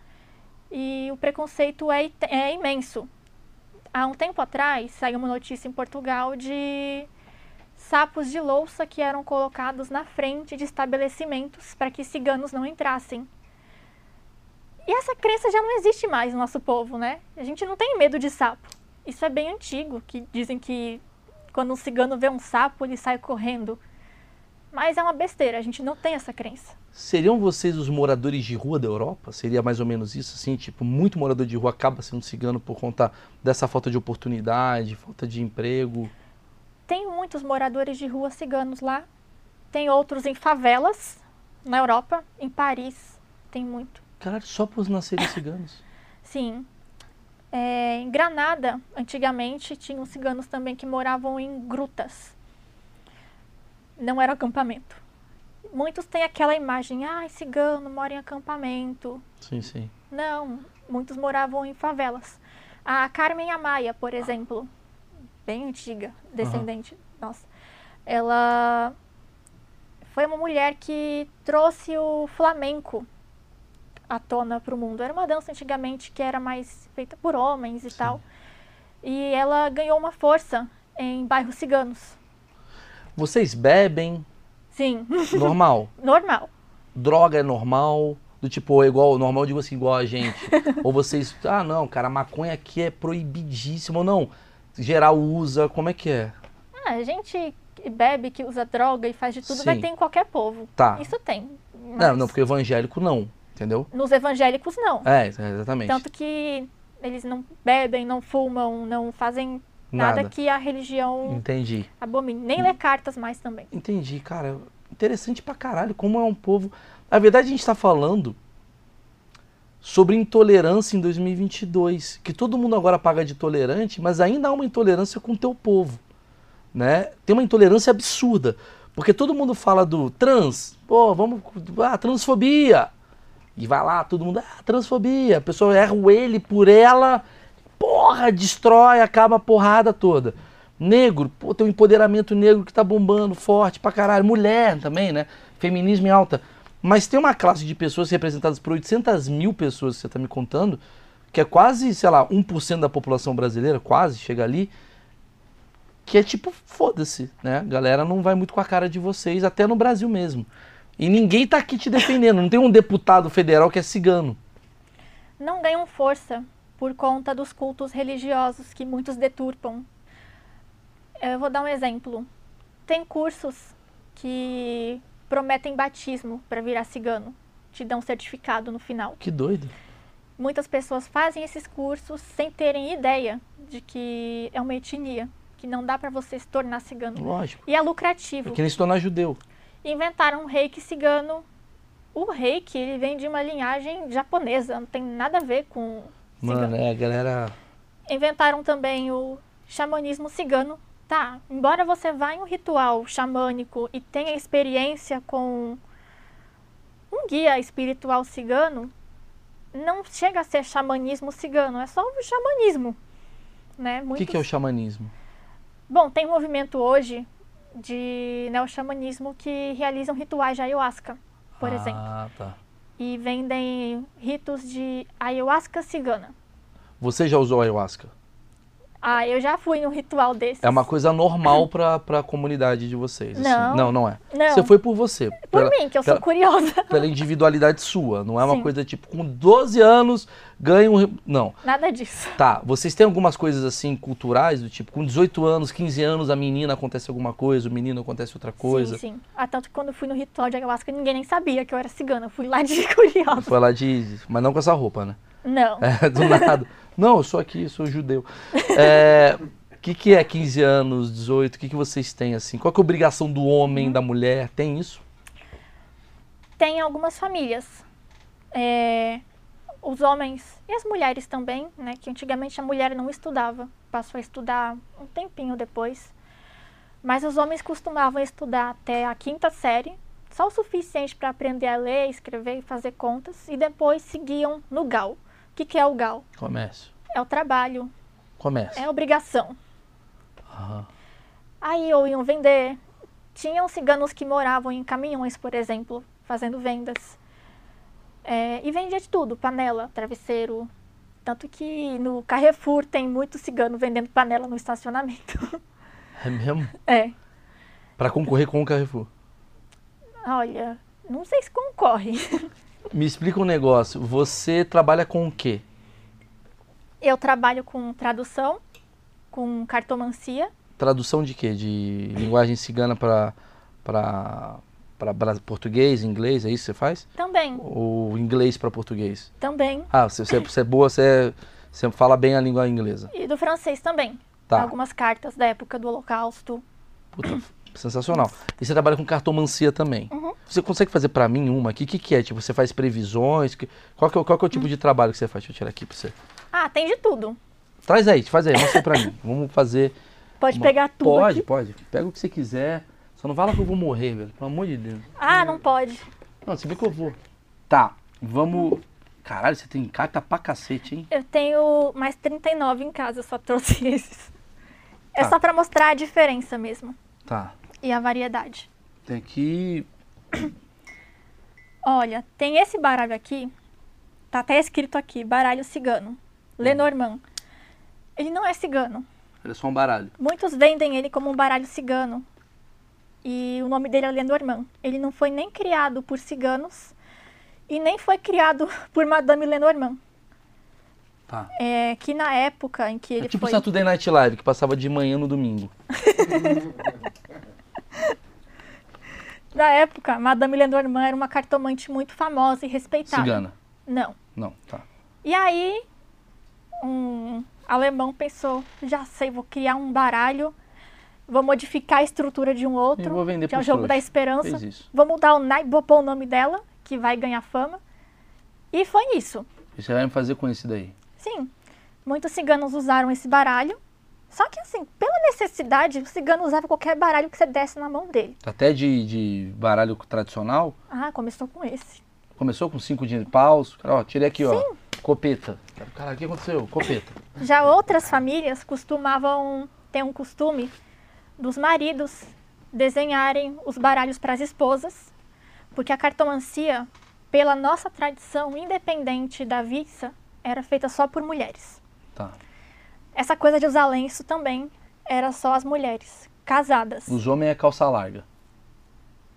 E o preconceito é, é imenso. Há um tempo atrás saiu uma notícia em Portugal de sapos de louça que eram colocados na frente de estabelecimentos para que ciganos não entrassem. E essa crença já não existe mais no nosso povo, né? A gente não tem medo de sapo. Isso é bem antigo, que dizem que quando um cigano vê um sapo, ele sai correndo. Mas é uma besteira, a gente não tem essa crença. Seriam vocês os moradores de rua da Europa? Seria mais ou menos isso, assim? Tipo, muito morador de rua acaba sendo cigano por conta dessa falta de oportunidade, falta de emprego? Tem muitos moradores de rua ciganos lá. Tem outros em favelas, na Europa. Em Paris, tem muito. Caralho, só por nascerem ciganos? Sim. É, em Granada, antigamente, tinham ciganos também que moravam em grutas não era acampamento. Muitos têm aquela imagem, ah, cigano mora em acampamento. Sim, sim. Não, muitos moravam em favelas. A Carmen Amaya, por exemplo, bem antiga, descendente, uhum. nossa, ela foi uma mulher que trouxe o flamenco à tona para o mundo. Era uma dança antigamente que era mais feita por homens e Sim. tal. E ela ganhou uma força em bairros ciganos. Vocês bebem? Sim. Normal? normal. Droga é normal? Do tipo, igual, normal, digo assim, igual a gente. Ou vocês, ah, não, cara, maconha aqui é proibidíssimo. Ou não, geral usa, como é que é? Ah, a gente bebe, que usa droga e faz de tudo, Sim. vai ter em qualquer povo. Tá. Isso tem. Mas... Não, não, porque evangélico não, entendeu? Nos evangélicos não. É, exatamente. Tanto que eles não bebem, não fumam, não fazem Nada, Nada que a religião Entendi. abomine. Nem ler cartas mais também. Entendi, cara. Interessante pra caralho como é um povo. Na verdade, a gente tá falando sobre intolerância em 2022. Que todo mundo agora paga de tolerante, mas ainda há uma intolerância com o teu povo. Né? Tem uma intolerância absurda. Porque todo mundo fala do trans, pô, vamos. Ah, transfobia. E vai lá, todo mundo, ah, transfobia. A pessoa erra o ele por ela porra, destrói, acaba a porrada toda. Negro, pô, tem um empoderamento negro que tá bombando forte pra caralho. Mulher também, né? Feminismo em alta. Mas tem uma classe de pessoas representadas por 800 mil pessoas, que você tá me contando, que é quase, sei lá, 1% da população brasileira, quase, chega ali, que é tipo, foda-se, né? A galera não vai muito com a cara de vocês, até no Brasil mesmo. E ninguém tá aqui te defendendo, não tem um deputado federal que é cigano. Não ganham força por conta dos cultos religiosos que muitos deturpam. Eu vou dar um exemplo. Tem cursos que prometem batismo para virar cigano, te dão um certificado no final. Que doido. Muitas pessoas fazem esses cursos sem terem ideia de que é uma etnia, que não dá para você se tornar cigano. Lógico. E é lucrativo. É que nem se tornar judeu. Inventaram um reiki cigano. O reiki ele vem de uma linhagem japonesa, não tem nada a ver com Mano, é, a galera. Inventaram também o xamanismo cigano. Tá, embora você vá em um ritual xamânico e tenha experiência com um guia espiritual cigano, não chega a ser xamanismo cigano, é só o xamanismo. Né? O que, que é o xamanismo? Bom, tem um movimento hoje de neo-xamanismo que realizam rituais de ayahuasca, por ah, exemplo. Ah, tá e vendem ritos de ayahuasca cigana. Você já usou ayahuasca? Ah, eu já fui num ritual desse. É uma coisa normal pra, pra comunidade de vocês. Assim. Não. Não, não é. Não. Você foi por você. Por pela, mim, que eu sou pela, curiosa. Pela individualidade sua. Não é uma Sim. coisa tipo, com 12 anos, ganha um. Não. Nada disso. Tá. Vocês têm algumas coisas assim culturais, do tipo, com 18 anos, 15 anos, a menina acontece alguma coisa, o menino acontece outra coisa. Sim, sim. Ah, tanto que quando eu fui no ritual de ayahuasca, ninguém nem sabia que eu era cigana. Eu fui lá de curiosa. Foi lá de. Mas não com essa roupa, né? Não. É, do nada. não, eu sou aqui, sou judeu. É. O que, que é 15 anos, 18? O que, que vocês têm assim? Qual é a obrigação do homem, uhum. da mulher? Tem isso? Tem algumas famílias. É, os homens e as mulheres também, né? Que antigamente a mulher não estudava, passou a estudar um tempinho depois. Mas os homens costumavam estudar até a quinta série, só o suficiente para aprender a ler, escrever e fazer contas, e depois seguiam no GAL. O que, que é o GAL? Comércio. É o trabalho, Comércio. é a obrigação. Aham. Aí ou iam vender. Tinham ciganos que moravam em caminhões, por exemplo, fazendo vendas. É, e vendia de tudo, panela, travesseiro. Tanto que no Carrefour tem muito cigano vendendo panela no estacionamento. É mesmo? é. Pra concorrer com o Carrefour. Olha, não sei se concorre. Me explica um negócio. Você trabalha com o quê? Eu trabalho com tradução, com cartomancia. Tradução de quê? De linguagem cigana para para para português, inglês, é isso que você faz? Também, Ou inglês para português? também. Ah, você, você, você é boa, você, é- você fala bem a língua inglesa. E do francês também. Tá. Algumas cartas da época do Holocausto. Puta, sensacional. E você trabalha com cartomancia também. Uhum. Você consegue fazer pra mim uma aqui? O que, que é? Tipo, você faz previsões? Qual que, é, o- qual que é o tipo de trabalho que você faz? Deixa eu tirar aqui pra você. Ah, tem de tudo. Traz aí, faz aí, mostra pra mim. Vamos fazer. Pode uma- pegar tudo Pode, aqui. pode. Pega o que você quiser. Só não fala que eu vou morrer, velho. Pelo amor de Deus. Ah, não pode. Não, você vê que eu vou. Tá, vamos. Caralho, você tem carta pra cacete, hein? Eu tenho mais 39 em casa, eu só trouxe esses. É Tá. só pra mostrar a diferença mesmo Tá. E a variedade. Tem aqui. Olha, tem esse baralho aqui, tá até escrito aqui, baralho cigano, Lenormand. Ele não é cigano. Ele é só um baralho. Muitos vendem ele como um baralho cigano. E o nome dele é Lenormand. Ele não foi nem criado por ciganos e nem foi criado por Madame Lenormand. Tá. É que na época em que ele é tipo foi... Saturday Night Live, que passava de manhã no domingo. Na época, Madame Lenormand era uma cartomante muito famosa e respeitada. Cigana. Não. Não, tá. E aí, um alemão pensou, já sei, vou criar um baralho, vou modificar a estrutura de um E outro, vou vender que é o jogo da esperança. Vou mudar o vou pôr o nome dela, que vai ganhar fama. E foi isso. E você vai me fazer com esse daí? Sim, muitos ciganos usaram esse baralho. Só que assim, pela necessidade, o cigano usava qualquer baralho que você desse na mão dele. Até de, de baralho tradicional. Ah, começou com esse. Começou com cinco de paus. Ó, tirei aqui, ó. Copeta. Cara, o que aconteceu? Copeta. Já outras famílias costumavam ter um costume dos maridos desenharem os baralhos para as esposas, porque a cartomancia, pela nossa tradição independente da viça, era feita só por mulheres. Tá. Essa coisa de usar lenço também era só as mulheres casadas. Os homens é calça larga.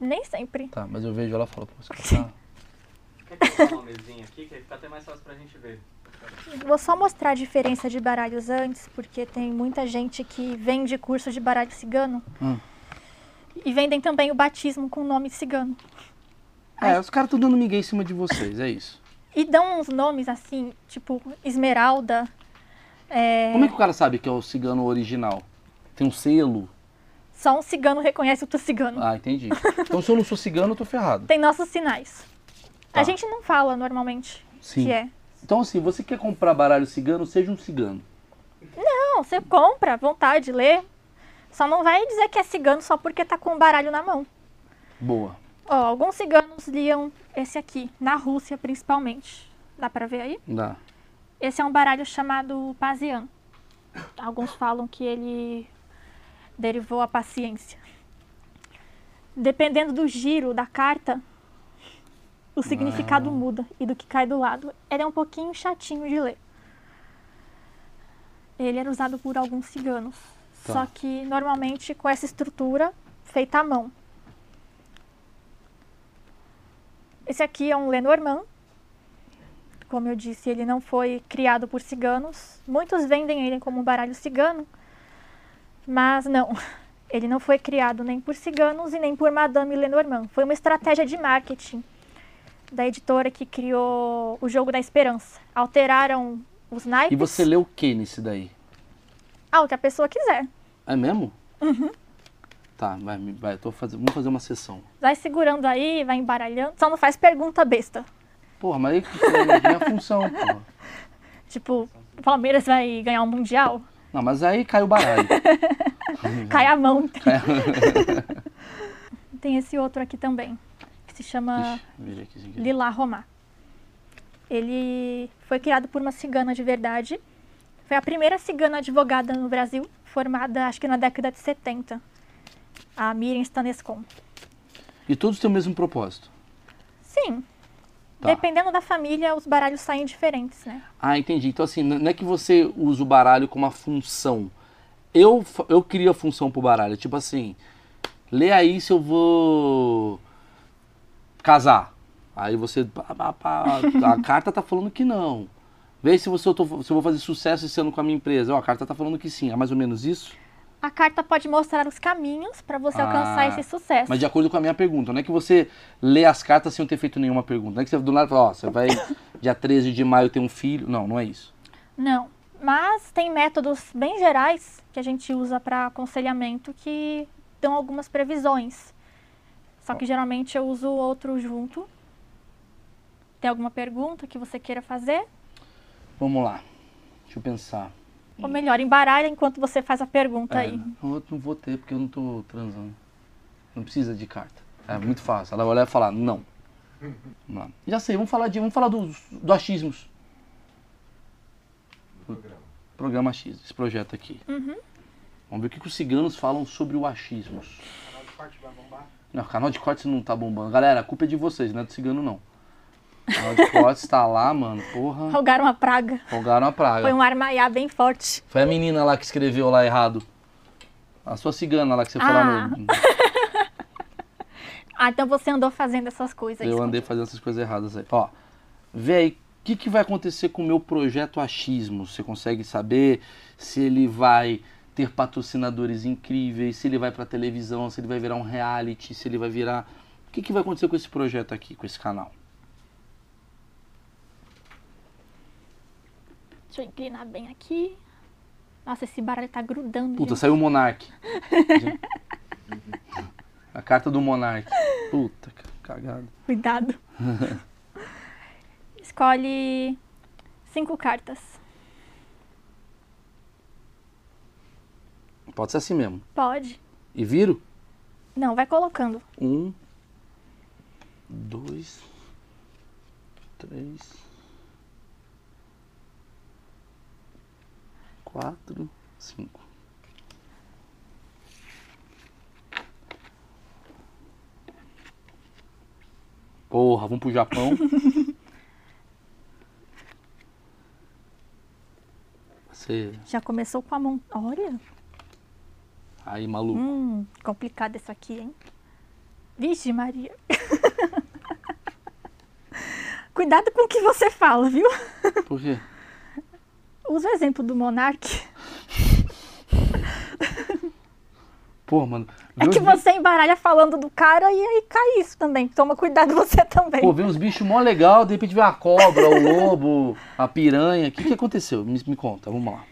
Nem sempre. Tá, mas eu vejo ela e falo, pô, tá... Quer colocar uma mesinha aqui, que aí fica até mais fácil pra gente ver. Vou só mostrar a diferença de baralhos antes, porque tem muita gente que vende curso de baralho cigano. Hum. E vendem também o batismo com o nome cigano. É, os caras estão dando migué em cima de vocês, é isso. E dão uns nomes assim, tipo Esmeralda. É, Como é que o cara sabe que é o cigano original? Tem um selo? Só um cigano reconhece outro cigano. Ah, entendi. Então se eu não sou cigano, eu tô ferrado. Tem nossos sinais. Tá. A gente não fala normalmente Sim. que é. Então assim, você quer comprar baralho cigano, seja um cigano. Não, você compra, vontade, lê. Só não vai dizer que é cigano só porque tá com o baralho na mão. Boa. Ó, alguns ciganos liam esse aqui, na Rússia principalmente. Dá pra ver aí? Dá. Esse é um baralho chamado Pazian. Alguns falam que ele derivou a paciência. Dependendo do giro da carta, o significado muda e do que cai do lado. Ele é um pouquinho chatinho de ler. Ele era usado por alguns ciganos, Tá. só que normalmente com essa estrutura feita à mão. Esse aqui é um Lenormand. Como eu disse, ele não foi criado por ciganos. Muitos vendem ele como um baralho cigano, mas não. Ele não foi criado nem por ciganos e nem por Madame Lenormand. Foi uma estratégia de marketing da editora que criou o Jogo da Esperança. Alteraram os naipes. E você lê o que nesse daí? Ah, o que a pessoa quiser. É mesmo? Uhum. Tá, vai, vai tô fazendo, vamos fazer uma sessão. Vai segurando aí, vai embaralhando. Só não faz pergunta besta. Porra, mas aí que é a função, porra. Tipo, o Palmeiras vai ganhar um Mundial? Não, mas aí cai o baralho. Cai a mão. Cai- Tem esse outro aqui também, que se chama Ixi. Lila Romar. Ele foi criado por uma cigana de verdade. Foi a primeira cigana advogada no Brasil, formada acho que na década de 70. A Miriam Stanescon. E todos têm o mesmo propósito. Sim. Tá. Dependendo da família, os baralhos saem diferentes, né? Ah, entendi. Então, assim, não é que você usa o baralho como uma função. Eu, eu crio a função pro baralho. Tipo assim, lê aí se eu vou casar. Aí você. a carta tá falando que não. Vê se, você, eu tô- se eu vou fazer sucesso esse ano com a minha empresa. Ó, a carta tá falando que sim. É mais ou menos isso? A carta pode mostrar os caminhos para você Ah, alcançar esse sucesso. Mas de acordo com a minha pergunta. Não é que você lê as cartas sem ter feito nenhuma pergunta. Não é que você do nada fala, ó, você vai dia 13 de maio ter um filho. Não, não é isso. Não. Mas tem métodos bem gerais que a gente usa para aconselhamento que dão algumas previsões. Só que geralmente eu uso outro junto. Tem alguma pergunta que você queira fazer? Vamos lá. Deixa eu pensar. Ou melhor, embaralha enquanto você faz a pergunta É, aí. eu não vou ter porque eu não tô transando. Não precisa de carta. É muito fácil. Ela vai olhar e falar, não. não. Já sei, vamos falar de. Vamos falar dos do achismos. Programa X, esse projeto aqui. Uhum. Vamos ver o que, que os ciganos falam sobre o achismos. Não, o canal de cortes não tá bombando. Galera, a culpa é de vocês, não é do cigano não. O canal de tá lá, mano. Porra. Rogaram uma praga. Folgaram a praga. Foi um armaiá bem forte. Foi a menina lá que escreveu lá errado. A sua cigana lá que você Ah. no. Ah, então você andou fazendo essas coisas. Eu andei fazendo essas coisas erradas aí. Ó, vê aí, o que, que vai acontecer com o meu projeto Achismo? Você consegue saber se ele vai ter patrocinadores incríveis, se ele vai pra televisão, se ele vai virar um reality, se ele vai virar. O que, que vai acontecer com esse projeto aqui, com esse canal? Deixa eu inclinar bem aqui. Nossa, esse baralho tá grudando. Puta, gente. saiu o Monark. A carta do Monark. Puta, ca- cagada. Cuidado. Escolhe cinco cartas. Pode ser assim mesmo. Pode. E viro? Não, vai colocando. Um, dois, três, quatro, cinco. Porra, vamos pro Japão. Você. Já começou com a mão. Olha. Aí, maluco. Hum, complicado isso aqui, hein? Vixe, Maria. Cuidado com o que você fala, viu? Por quê? Usa o exemplo do Monark. Pô, mano. É que você embaralha falando do cara e aí cai isso também. Toma cuidado você também. Pô, vê uns bichos mó legal, de repente vê a cobra, o lobo, a piranha. O que, que aconteceu? Me, me conta, vamos lá.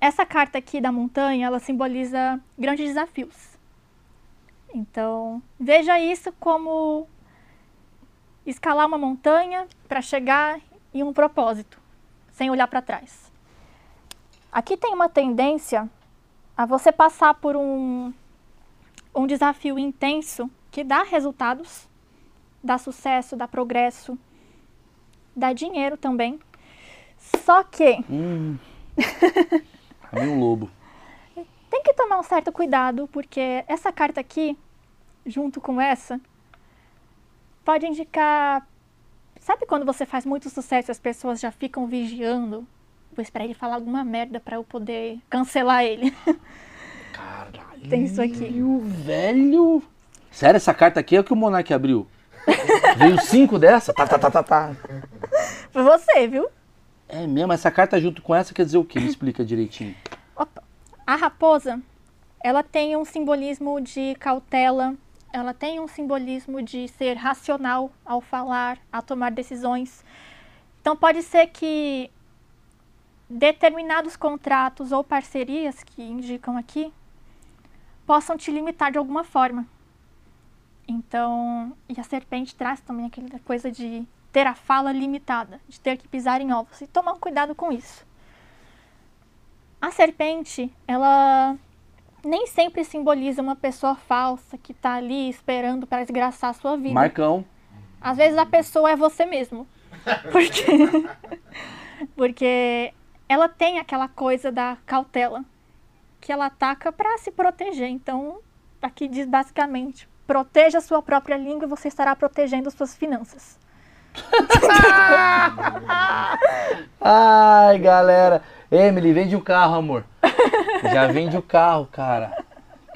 Essa carta aqui da montanha, ela simboliza grandes desafios. Então, veja isso como escalar uma montanha para chegar em um propósito, sem olhar para trás. Aqui tem uma tendência a você passar por um, um desafio intenso que dá resultados, dá sucesso, dá progresso, dá dinheiro também. Só que Hum. Um lobo. tem que tomar um certo cuidado, porque essa carta aqui, junto com essa, pode indicar. Sabe quando você faz muito sucesso e as pessoas já ficam vigiando? Vou esperar ele falar alguma merda pra eu poder cancelar ele. Caralho. Tem isso aqui. o velho. Sério, essa carta aqui é o que o Monark abriu? Veio cinco dessa? Tá, tá, tá, tá, tá. Foi você, viu? É mesmo, essa carta junto com essa quer dizer o quê? Me explica direitinho. Opa. A raposa, ela tem um simbolismo de cautela, ela tem um simbolismo de ser racional ao falar, a tomar decisões. Então pode ser que determinados contratos ou parcerias que indicam aqui possam te limitar de alguma forma. Então, e a serpente traz também aquela coisa de ter a fala limitada, de ter que pisar em ovos. E tomar cuidado com isso. A serpente, ela nem sempre simboliza uma pessoa falsa que está ali esperando para desgraçar a sua vida. Marcão. Às vezes a pessoa é você mesmo. Porque, porque ela tem aquela coisa da cautela que ela ataca para se proteger. Então, aqui diz basicamente: proteja a sua própria língua e você estará protegendo suas finanças. Ai, galera. Emily, vende o carro, amor. Já vende o carro, cara.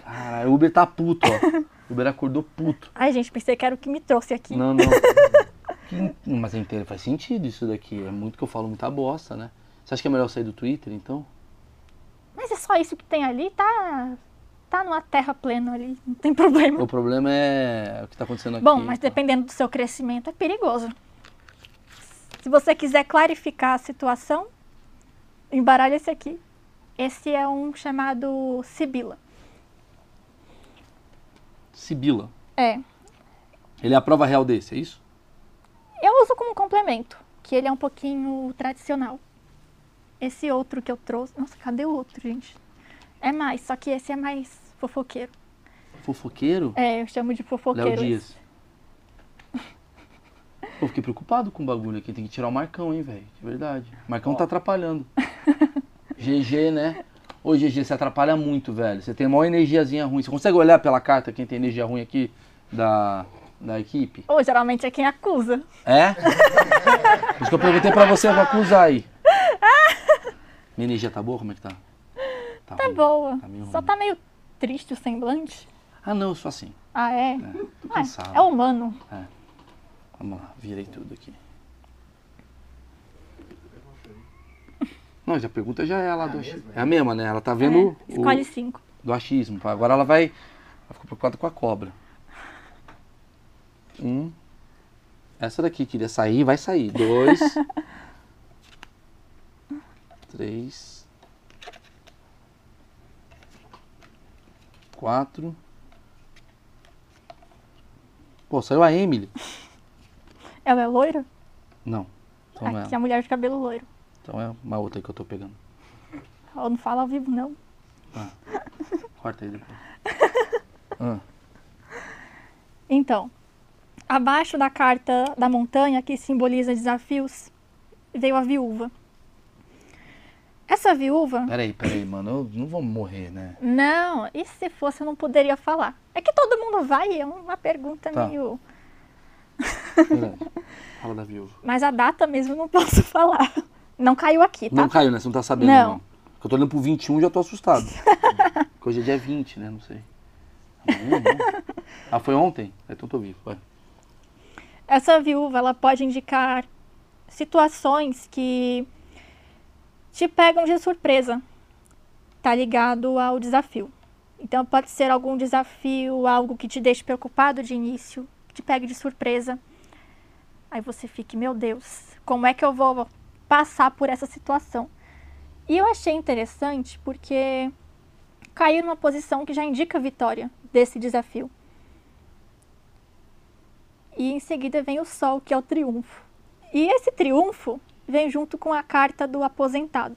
Cara, o Uber tá puto, ó. O Uber acordou puto. Ai, gente, pensei que era o que me trouxe aqui. Não, não. Mas inteiro faz sentido isso daqui. É muito que eu falo muita bosta, né? Você acha que é melhor eu sair do Twitter, então? Mas é só isso que tem ali, tá. Tá numa terra plena ali, não tem problema. O problema é o que tá acontecendo aqui. Bom, mas tá? dependendo do seu crescimento, é perigoso. Se você quiser clarificar a situação, embaralha esse aqui. Esse é um chamado Sibila. Sibila. É. Ele é a prova real desse, é isso? Eu uso como complemento, que ele é um pouquinho tradicional. Esse outro que eu trouxe. Nossa, cadê o outro, gente? É mais, só que esse é mais fofoqueiro. Fofoqueiro? É, eu chamo de fofoqueiro. Léo. Dias. Pô, fiquei preocupado com o bagulho aqui. Tem que tirar o Marcão, hein, velho. De verdade. O Marcão tá atrapalhando. GG, né? Ô, GG, você atrapalha muito, velho. Você tem uma energiazinha ruim. Você consegue olhar pela carta quem tem energia ruim aqui da, da equipe? Ou geralmente é quem acusa. É? Por isso que eu perguntei pra você, eu vou acusar aí. Minha energia tá boa? Como é que tá? Tá ruim. boa. Tá Só ruim. tá meio triste o semblante. Ah, não, eu sou assim. Ah, é? É, tô Ah, cansado. é humano. Vamos lá, virei tudo aqui. Não, já a pergunta já é lá do achismo. É a mesma, né? Ela tá vendo É, o, escolhe cinco. do achismo. Agora ela vai. Ela ficou preocupada com a cobra. Um. Essa daqui queria sair, vai sair. Dois. três. Quatro. Pô, saiu a Emily. Ela é loira? Não. Então não é. Aqui é a mulher de cabelo loiro. Então é uma outra aí que eu tô pegando. Ela não fala ao vivo, não. Corta aí depois. Ah, Então, abaixo da carta da montanha, que simboliza desafios, veio a viúva. Essa viúva. peraí, peraí, mano. Eu não vou morrer, né? Não, e se fosse eu não poderia falar? É que todo mundo vai, é uma pergunta Tá. meio. Verdade. Fala da viúva. Mas a data mesmo eu não posso falar. Não caiu aqui, tá? Não caiu, né? Você não tá sabendo, Não. não. Eu tô olhando pro 21 e já tô assustado. Porque hoje é dia 20, né? Não sei. Amanhã, não. Ah, foi ontem? Então tô vivo. Vai. Essa viúva, ela pode indicar situações que te pegam de surpresa. Tá ligado ao desafio. Então pode ser algum desafio, algo que te deixe preocupado de início, que te pegue de surpresa. Aí você fique, meu Deus, como é que eu vou passar por essa situação? E eu achei interessante porque caiu numa posição que já indica a vitória desse desafio. E em seguida vem o sol, que é o triunfo. E esse triunfo vem junto com a carta do aposentado.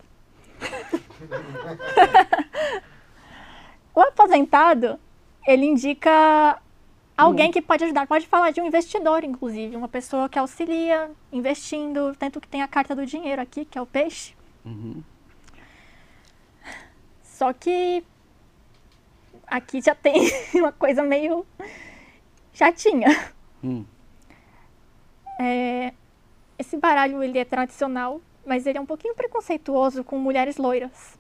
o aposentado, ele indica alguém que pode ajudar. Pode falar de um investidor, inclusive, uma pessoa que auxilia investindo, tanto que tem a carta do dinheiro aqui, que é o peixe. Uhum. Só que aqui já tem uma coisa meio chatinha. Hum. É, esse baralho ele é tradicional, mas ele é um pouquinho preconceituoso com mulheres loiras.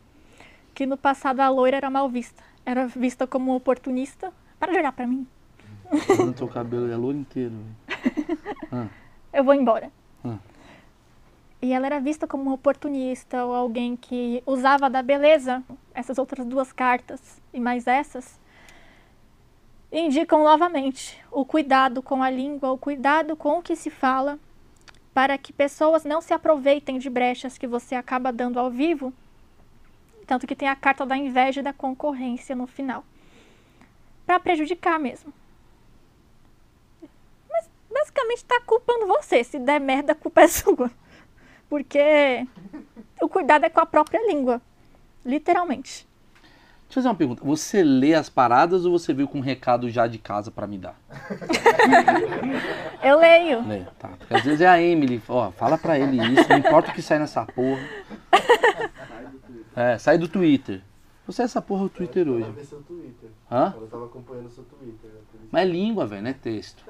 Que no passado a loira era mal vista. Era vista como oportunista. Para de olhar pra mim. Fazendo teu cabelo é louro inteiro. velho. Eu vou embora. Hum. E ela era vista como uma oportunista ou alguém que usava da beleza. Essas outras duas cartas e mais essas indicam novamente o cuidado com a língua, o cuidado com o que se fala, para que pessoas não se aproveitem de brechas que você acaba dando ao vivo. Tanto que tem a carta da inveja e da concorrência no final. Para prejudicar mesmo. Basicamente tá culpando você. Se der merda, a culpa é sua. Porque o cuidado é com a própria língua. Literalmente. Deixa eu fazer uma pergunta. Você lê as paradas ou você veio com um recado já de casa pra me dar? Eu leio. Lê, tá. Porque às vezes é a Emily, ó, fala pra ele isso, não importa o que sai nessa porra. É, sai do Twitter. Você é essa porra do Twitter hoje. seu Twitter. Hã? Eu tava acompanhando seu Twitter. né. Mas é língua, velho, não é texto.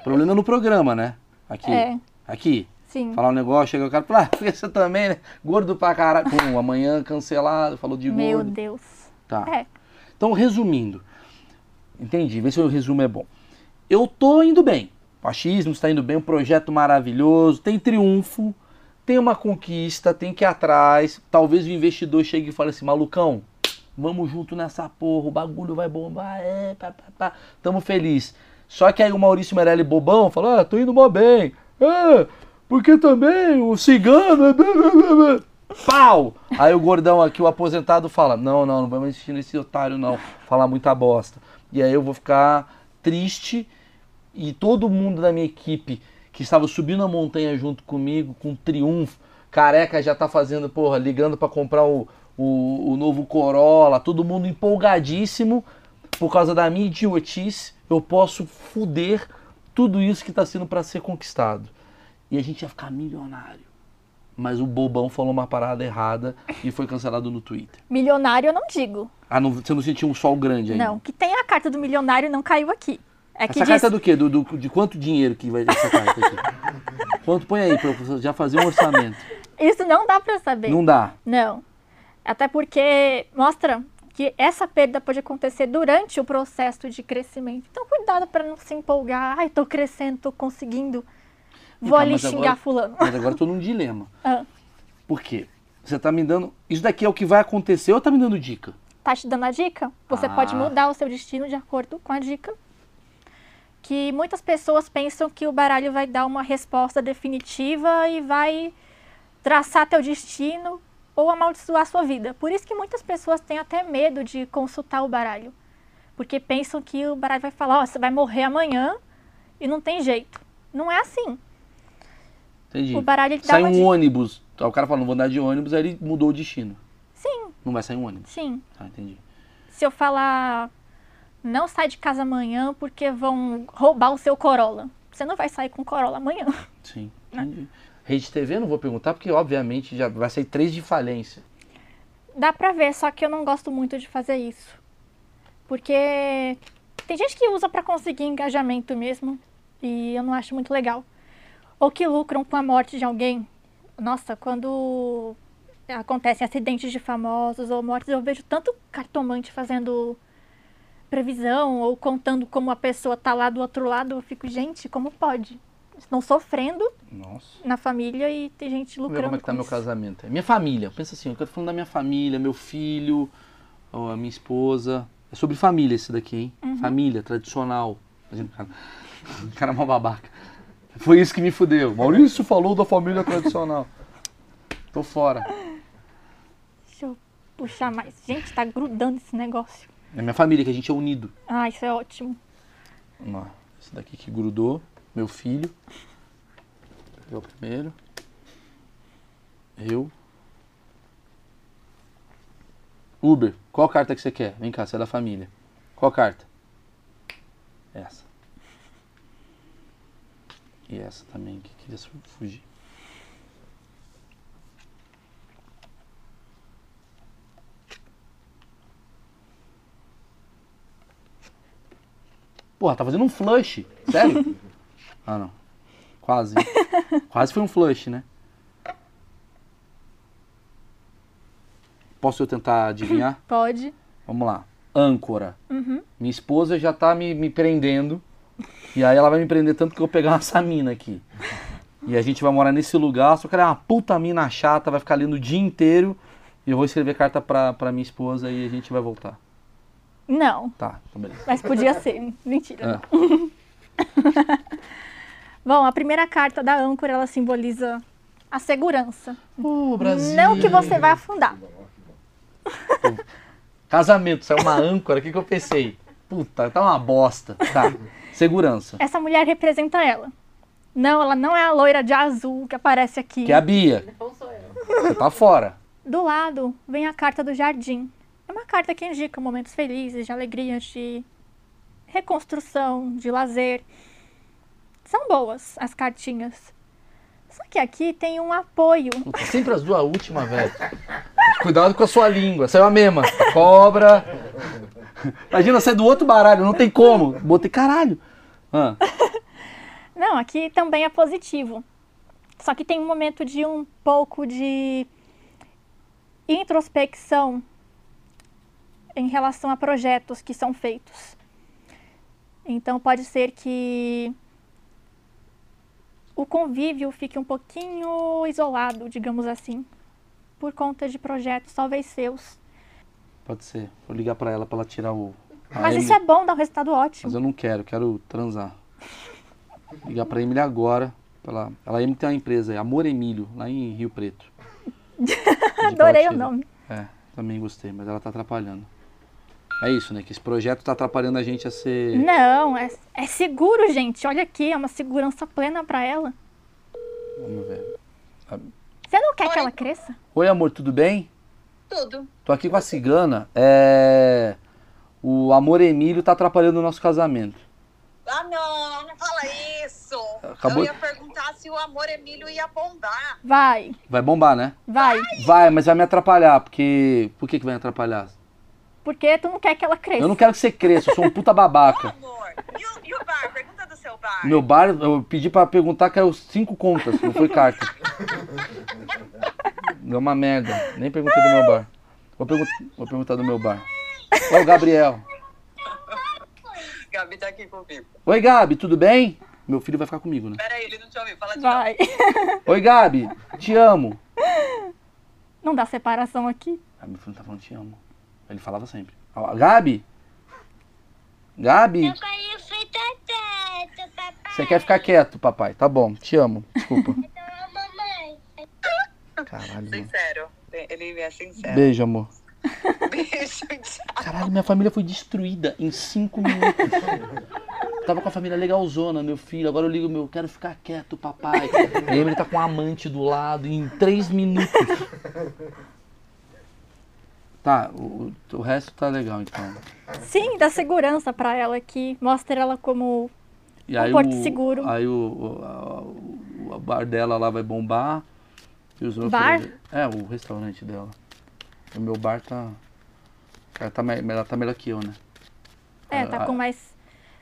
O problema é no programa, né? Aqui. É. Aqui. Sim. Falar um negócio, chega o cara e fala, ah, porque você também, né? Gordo pra caralho. Pum, amanhã cancelado, falou de Meu gordo. Deus. Tá. É. Então, resumindo. Entendi, vê se o resumo é bom. Eu tô indo bem. O achismo está indo bem, um projeto maravilhoso, tem triunfo, tem uma conquista, tem que ir atrás. Talvez o investidor chegue e fale assim, malucão, vamos junto nessa porra, o bagulho vai bombar, é, pá, pá, pá. Tamo feliz. Só que aí o Maurício Meirelli bobão falou, ah, tô indo mó bem. É, porque também o cigano... é blá, blá, blá, blá." Pau! Aí o gordão aqui, o aposentado, fala: Não, não, não vamos insistir nesse otário, não. Falar muita bosta. E aí eu vou ficar triste e todo mundo da minha equipe que estava subindo a montanha junto comigo, com triunfo, careca já tá fazendo, porra, ligando para comprar o, o, o novo Corolla, todo mundo empolgadíssimo por causa da minha idiotice, eu posso fuder tudo isso que tá sendo para ser conquistado. E a gente ia ficar milionário. Mas o bobão falou uma parada errada e foi cancelado no Twitter. Milionário eu não digo. Ah, não, você não sentiu um sol grande ainda? Não. Que tem a carta do milionário não caiu aqui. É Essa diz... carta é do quê? Do, do- de quanto dinheiro que vai essa carta aqui? Quanto põe aí, professor? Já fazer um orçamento. Isso não dá pra saber. Não dá. Não. Até porque mostra que essa perda pode acontecer durante o processo de crescimento. Então, cuidado para não se empolgar. Ai, tô crescendo, tô conseguindo. Vou Tá, ali xingar agora- fulano. Mas agora tô num dilema. Ah, Por quê? Você tá me dando. Isso daqui é o que vai acontecer ou tá me dando dica? tá te dando a dica? Você Ah. pode mudar o seu destino de acordo com a dica. Que muitas pessoas pensam que o baralho vai dar uma resposta definitiva e vai traçar teu destino ou amaldiçoar a sua vida. Por isso que muitas pessoas têm até medo de consultar o baralho. Porque pensam que o baralho vai falar, ó, você vai morrer amanhã e não tem jeito. Não é assim. Entendi. O baralho ele Sai um dica. ônibus. Aí O cara fala, não vou andar de ônibus, aí ele mudou o destino. Sim, Não vai sair um ônibus. sim. Ah, entendi. Se eu falar, não sai de casa amanhã porque vão roubar o seu Corolla. Você não vai sair com Corolla amanhã. Sim, entendi. Rede TV não vou perguntar, porque obviamente já vai sair três de falência. Dá pra ver, só que eu não gosto muito de fazer isso. Porque tem gente que usa pra conseguir engajamento mesmo. E eu não acho muito legal. Ou que lucram com a morte de alguém. Nossa, quando acontecem acidentes de famosos ou mortes, eu vejo tanto cartomante fazendo previsão ou contando como a pessoa tá lá do outro lado. Eu fico, gente, como pode? Estão sofrendo Nossa. na família e tem gente lucrando como é que tá meu casamento. Minha família, pensa assim, eu tô falando da minha família, meu filho, a minha esposa. É sobre família esse daqui, hein? Uhum. Família, tradicional. Imagina, cara, o cara é uma babaca. Foi isso que me fudeu. Maurício falou da família tradicional. Tô fora. Deixa eu puxar mais. Gente, tá grudando esse negócio. É minha família, que a gente é unido. Ah, isso é ótimo. Ó, esse daqui que grudou, meu filho. Eu primeiro. Eu. Uber, qual carta que você quer? Vem cá, você é da família. Qual carta? Essa. E essa também, que queria fugir. Porra, tá fazendo um flush. Sério? ah, não. Quase. Quase foi um flush, né? Posso eu tentar adivinhar? Pode. Vamos lá. Âncora. Uhum. Minha esposa já tá me, me prendendo. E aí ela vai me prender tanto que eu vou pegar essa mina aqui. E a gente vai morar nesse lugar, só que ela é uma puta mina chata, vai ficar lendo o dia inteiro. E eu vou escrever carta pra, pra minha esposa e a gente vai voltar. Não, Tá, então beleza. mas podia ser. Mentira. É. Bom, a primeira carta da âncora, ela simboliza a segurança. Ô, Brasil. Não que você vai afundar. Casamento, saiu uma âncora, o que, que eu pensei? Puta, tá uma bosta. Tá. Segurança. Essa mulher representa ela. Não, ela não é a loira de azul que aparece aqui. Que é a Bia. Não sou eu. Você tá fora. Do lado vem a carta do jardim. É uma carta que indica momentos felizes, de alegria, de reconstrução, de lazer. São boas as cartinhas. Só que aqui tem um apoio. Puta, sempre as duas últimas, velho. Cuidado com a sua língua. Saiu a mesma. Cobra. Imagina, você é do outro baralho, não tem como. Botei caralho. Ah, Não, aqui também é positivo. Só que tem um momento de um pouco de introspecção em relação a projetos que são feitos. Então pode ser que o convívio fique um pouquinho isolado, digamos assim, por conta de projetos talvez seus. pode ser. Vou ligar pra ela pra ela tirar o. Mas Emily. isso é bom, dá um resultado ótimo. Mas eu não quero, quero transar. Ligar pra Emily agora. Pra ela, ela Emily tem uma empresa, Amor Emílio, lá em Rio Preto. Adorei o nome. É, também gostei, mas ela tá atrapalhando. É isso, né? Que esse projeto tá atrapalhando a gente a ser. Não, é, é seguro, gente. Olha aqui, é uma segurança plena pra ela. Vamos ver. Você não quer que ela cresça? Oi, amor, tudo bem? Tudo. Tô aqui com a cigana. É. O amor Emílio tá atrapalhando o nosso casamento. Ah, não, não fala isso. Acabou- Eu ia perguntar se o amor Emílio ia bombar. Vai, Vai bombar, né? vai. Vai, mas vai me atrapalhar, porque. Por que, que vai me atrapalhar? Porque tu não quer que ela cresça. Eu não quero que você cresça, eu sou um puta babaca. Amor, e o, e o bar? Pergunta do seu bar. Meu bar, eu pedi pra perguntar que eram cinco contas, não foi carta. Deu uma merda. Nem perguntei do meu bar. Vou, pergun- vou perguntar do meu bar. Ô, Gabriel. Gabi tá aqui comigo. Oi, Gabi, tudo bem? Meu filho vai ficar comigo, né? Pera aí, ele não te ouviu. Fala de novo. Vai. Oi, Gabi, te amo. Não dá separação aqui. Ah, meu filho não tá falando te amo. Ele falava sempre. Ó, Gabi? Gabi? Eu quero papai. Você quer ficar quieto, papai? Tá bom, te amo. Desculpa. Então. Caralho. Sincero. Ele é sincero. Beijo, amor. Beijo, tchau. Caralho, minha família foi destruída em cinco minutos. Tava com a família legalzona, meu filho. Agora eu ligo meu, quero ficar quieto, papai. A Emily tá com um amante do lado em três minutos. Tá, o, o resto tá legal então. Sim, dá segurança pra ela aqui. Mostra ela como. E Um porto o, seguro. Aí o, o, a- o- bar dela lá vai bombar. E os Bar? É, o restaurante dela. O meu bar tá. Ela tá, ela tá melhor que eu, né? É, tá ah. com mais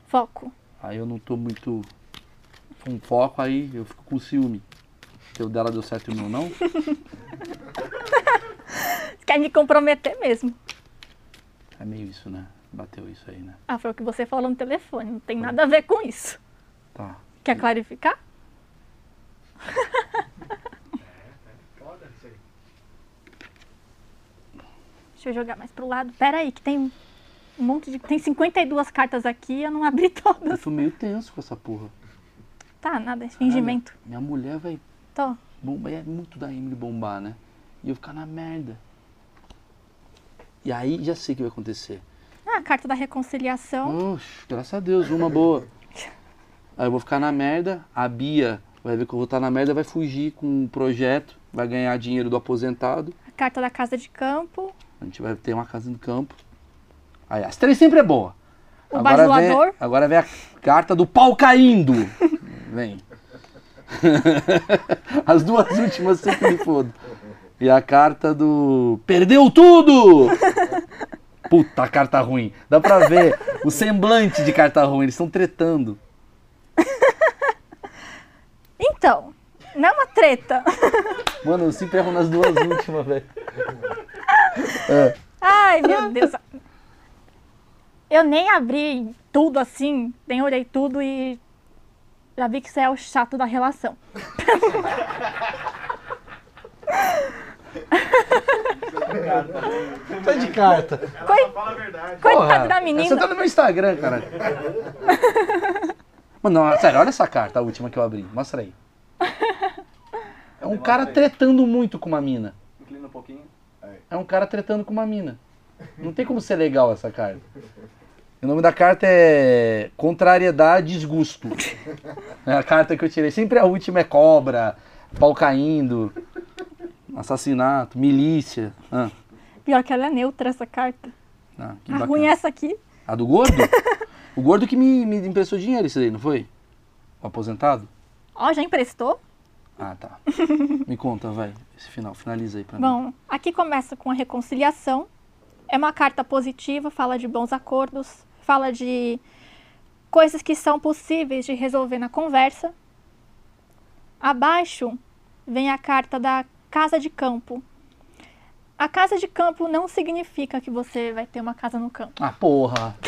foco. Aí eu não tô muito com foco, aí eu fico com ciúme. Se o dela deu certo e o meu não. Quer me comprometer mesmo. É meio isso, né? Bateu isso aí, né? Ah, foi o que você falou no telefone. Não tem nada a ver com isso. Tá. Quer clarificar? Deixa eu jogar mais pro lado. Pera aí, que tem um monte de. Tem 52 cartas aqui eu não abri Eu todas. tô meio tenso com essa porra. Tá, nada, é fingimento. Minha mulher vai Tô. bombar. É muito da Emily bombar, né? E eu ficar na merda. E aí já sei o que vai acontecer. Ah, a carta da reconciliação. Oxe, graças a Deus, uma boa. Aí eu vou ficar na merda, a Bia vai ver que eu vou estar na merda, vai fugir com um projeto, vai ganhar dinheiro do aposentado. A carta da casa de campo. A gente vai ter uma casa no campo. Aí, as três sempre é boa. O vem, bajulador. agora vem a carta do pau caindo. Vem. As duas últimas sempre me fodo. E a carta do perdeu tudo! Puta carta ruim. Dá pra ver o semblante de carta ruim. Eles estão tretando. Então, não é uma treta. Mano, eu sempre erro nas duas últimas, velho. Ai, meu Deus. Eu nem abri tudo assim, nem olhei tudo e já vi que você é o chato da relação. Tá de carta. Coi- Fala a verdade. Coitada da Você menina. tá no meu Instagram, cara. Mano, não, sério, olha essa carta, a última que eu abri. Mostra aí. É um cara tretando muito com uma mina. Inclina um pouquinho. É um cara tretando com uma mina. Não tem como ser legal essa carta. O nome da carta é Contrariedade e Desgusto. É a carta que eu tirei. Sempre a última é cobra, pau caindo, assassinato, milícia. Ah, Pior que ela é neutra, essa carta. ah, que A bacana. ruim é essa aqui. A do gordo? o gordo que me, me emprestou dinheiro, isso aí, não foi? O aposentado? Ó, já emprestou? Ah, tá. Me conta, vai. Esse final, finaliza aí pra mim. Bom, aqui começa com a reconciliação. É uma carta positiva, fala de bons acordos, fala de coisas que são possíveis de resolver na conversa. Abaixo vem a carta da casa de campo. A casa de campo não significa que você vai ter uma casa no campo. Ah, porra.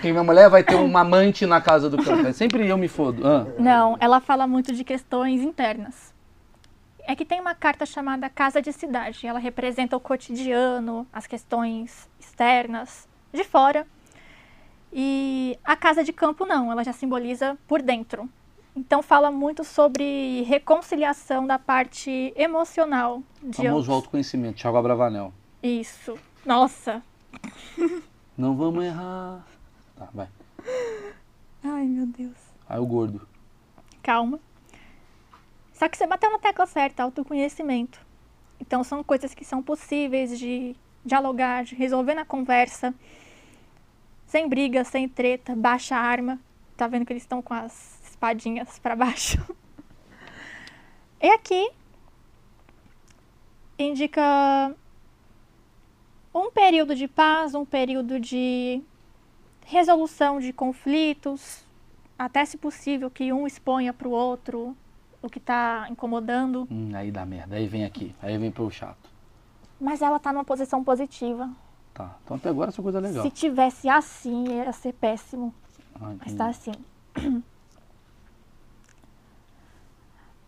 Que minha mulher vai ter uma amante na casa do campo. Sempre eu me fodo. Ah. Não, ela fala muito de questões internas. É que tem uma carta chamada Casa de Cidade. Ela representa o cotidiano, as questões externas, de fora. E a Casa de Campo não, ela já simboliza por dentro. Então fala muito sobre reconciliação da parte emocional de Famoso ambos. autoconhecimento, Thiago Abravanel. Isso. Nossa. Não vamos errar. Tá, vai. Ai, meu Deus. Aí o gordo. calma. Só que você bateu na tecla certa, autoconhecimento. Então são coisas que são possíveis de dialogar, resolver na conversa, sem briga, sem treta, baixa a arma. Tá vendo que eles estão com as espadinhas para baixo? E aqui indica um período de paz, um período de resolução de conflitos, até se possível que um exponha para o outro o que está incomodando. Hum, aí dá merda. Aí vem aqui. Aí vem pro chato. Mas ela está numa posição positiva. Tá. Então até agora essa coisa é legal. Se tivesse assim, ia ser péssimo. Ah, Mas entendi. tá assim.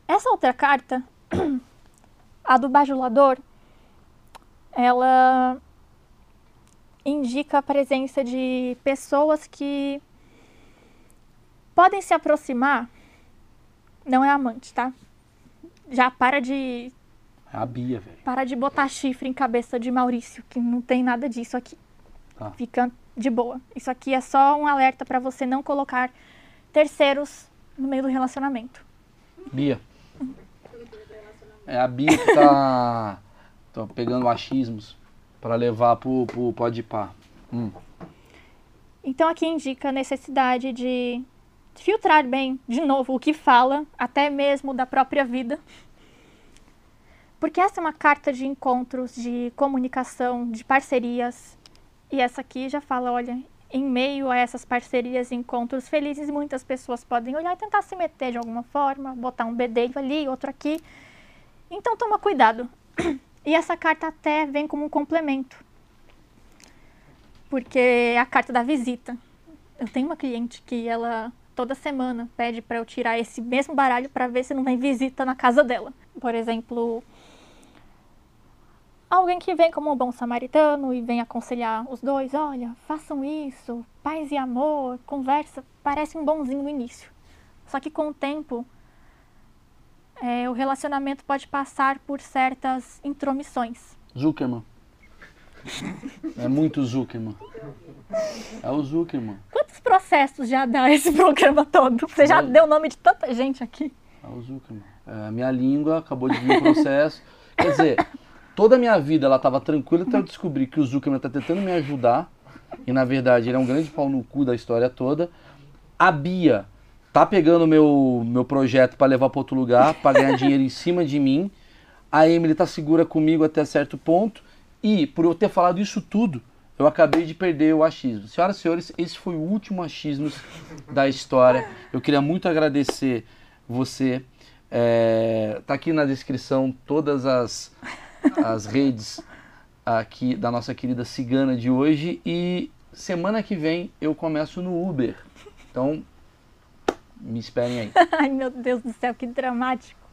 Essa outra carta, a do bajulador, ela indica a presença de pessoas que podem se aproximar. Não é amante, tá? Já para de É a Bia, velho. para de botar chifre em cabeça de Maurício, que não tem nada disso aqui. Tá. Fica de boa. Isso aqui é só um alerta para você não colocar terceiros no meio do relacionamento. Bia. É a Bia que tá, tá pegando achismos pra levar pro, pro pode pá. Hum. Então aqui indica a necessidade de filtrar bem, de novo, o que fala, até mesmo da própria vida. Porque essa é uma carta de encontros, de comunicação, de parcerias. E essa aqui já fala, olha, em meio a essas parcerias e encontros felizes, muitas pessoas podem olhar e tentar se meter de alguma forma, botar um bedelho ali, outro aqui. Então toma cuidado. E essa carta até vem como um complemento. Porque é a carta da visita. Eu tenho uma cliente que ela toda semana pede para eu tirar esse mesmo baralho para ver se não vem visita na casa dela. Por exemplo, alguém que vem como um bom samaritano e vem aconselhar os dois, olha, façam isso, paz e amor, conversa, parece um bonzinho no início. Só que com o tempo, é, o relacionamento pode passar por certas intromissões. Zuckerman. É muito Zuckerman. É o Zuckerman. Quantos processos já dá esse programa todo? Você já Dois. deu o nome de tanta gente aqui. É o Zuckerman. É, a minha língua acabou de vir o processo. Quer dizer, toda a minha vida ela estava tranquila até eu descobrir que o Zuckerman está tentando me ajudar. E na verdade ele é um grande pau no cu da história toda. A Bia tá pegando meu meu projeto para levar para outro lugar, para ganhar dinheiro em cima de mim. A Emily tá segura comigo até certo ponto. E por eu ter falado isso tudo, eu acabei de perder o achismo. Senhoras e senhores, esse foi o último achismo da história. Eu queria muito agradecer você. É, tá aqui na descrição todas as, as redes aqui da nossa querida cigana de hoje. E semana que vem eu começo no Uber. Então, me esperem aí. Ai, meu Deus do céu, que dramático.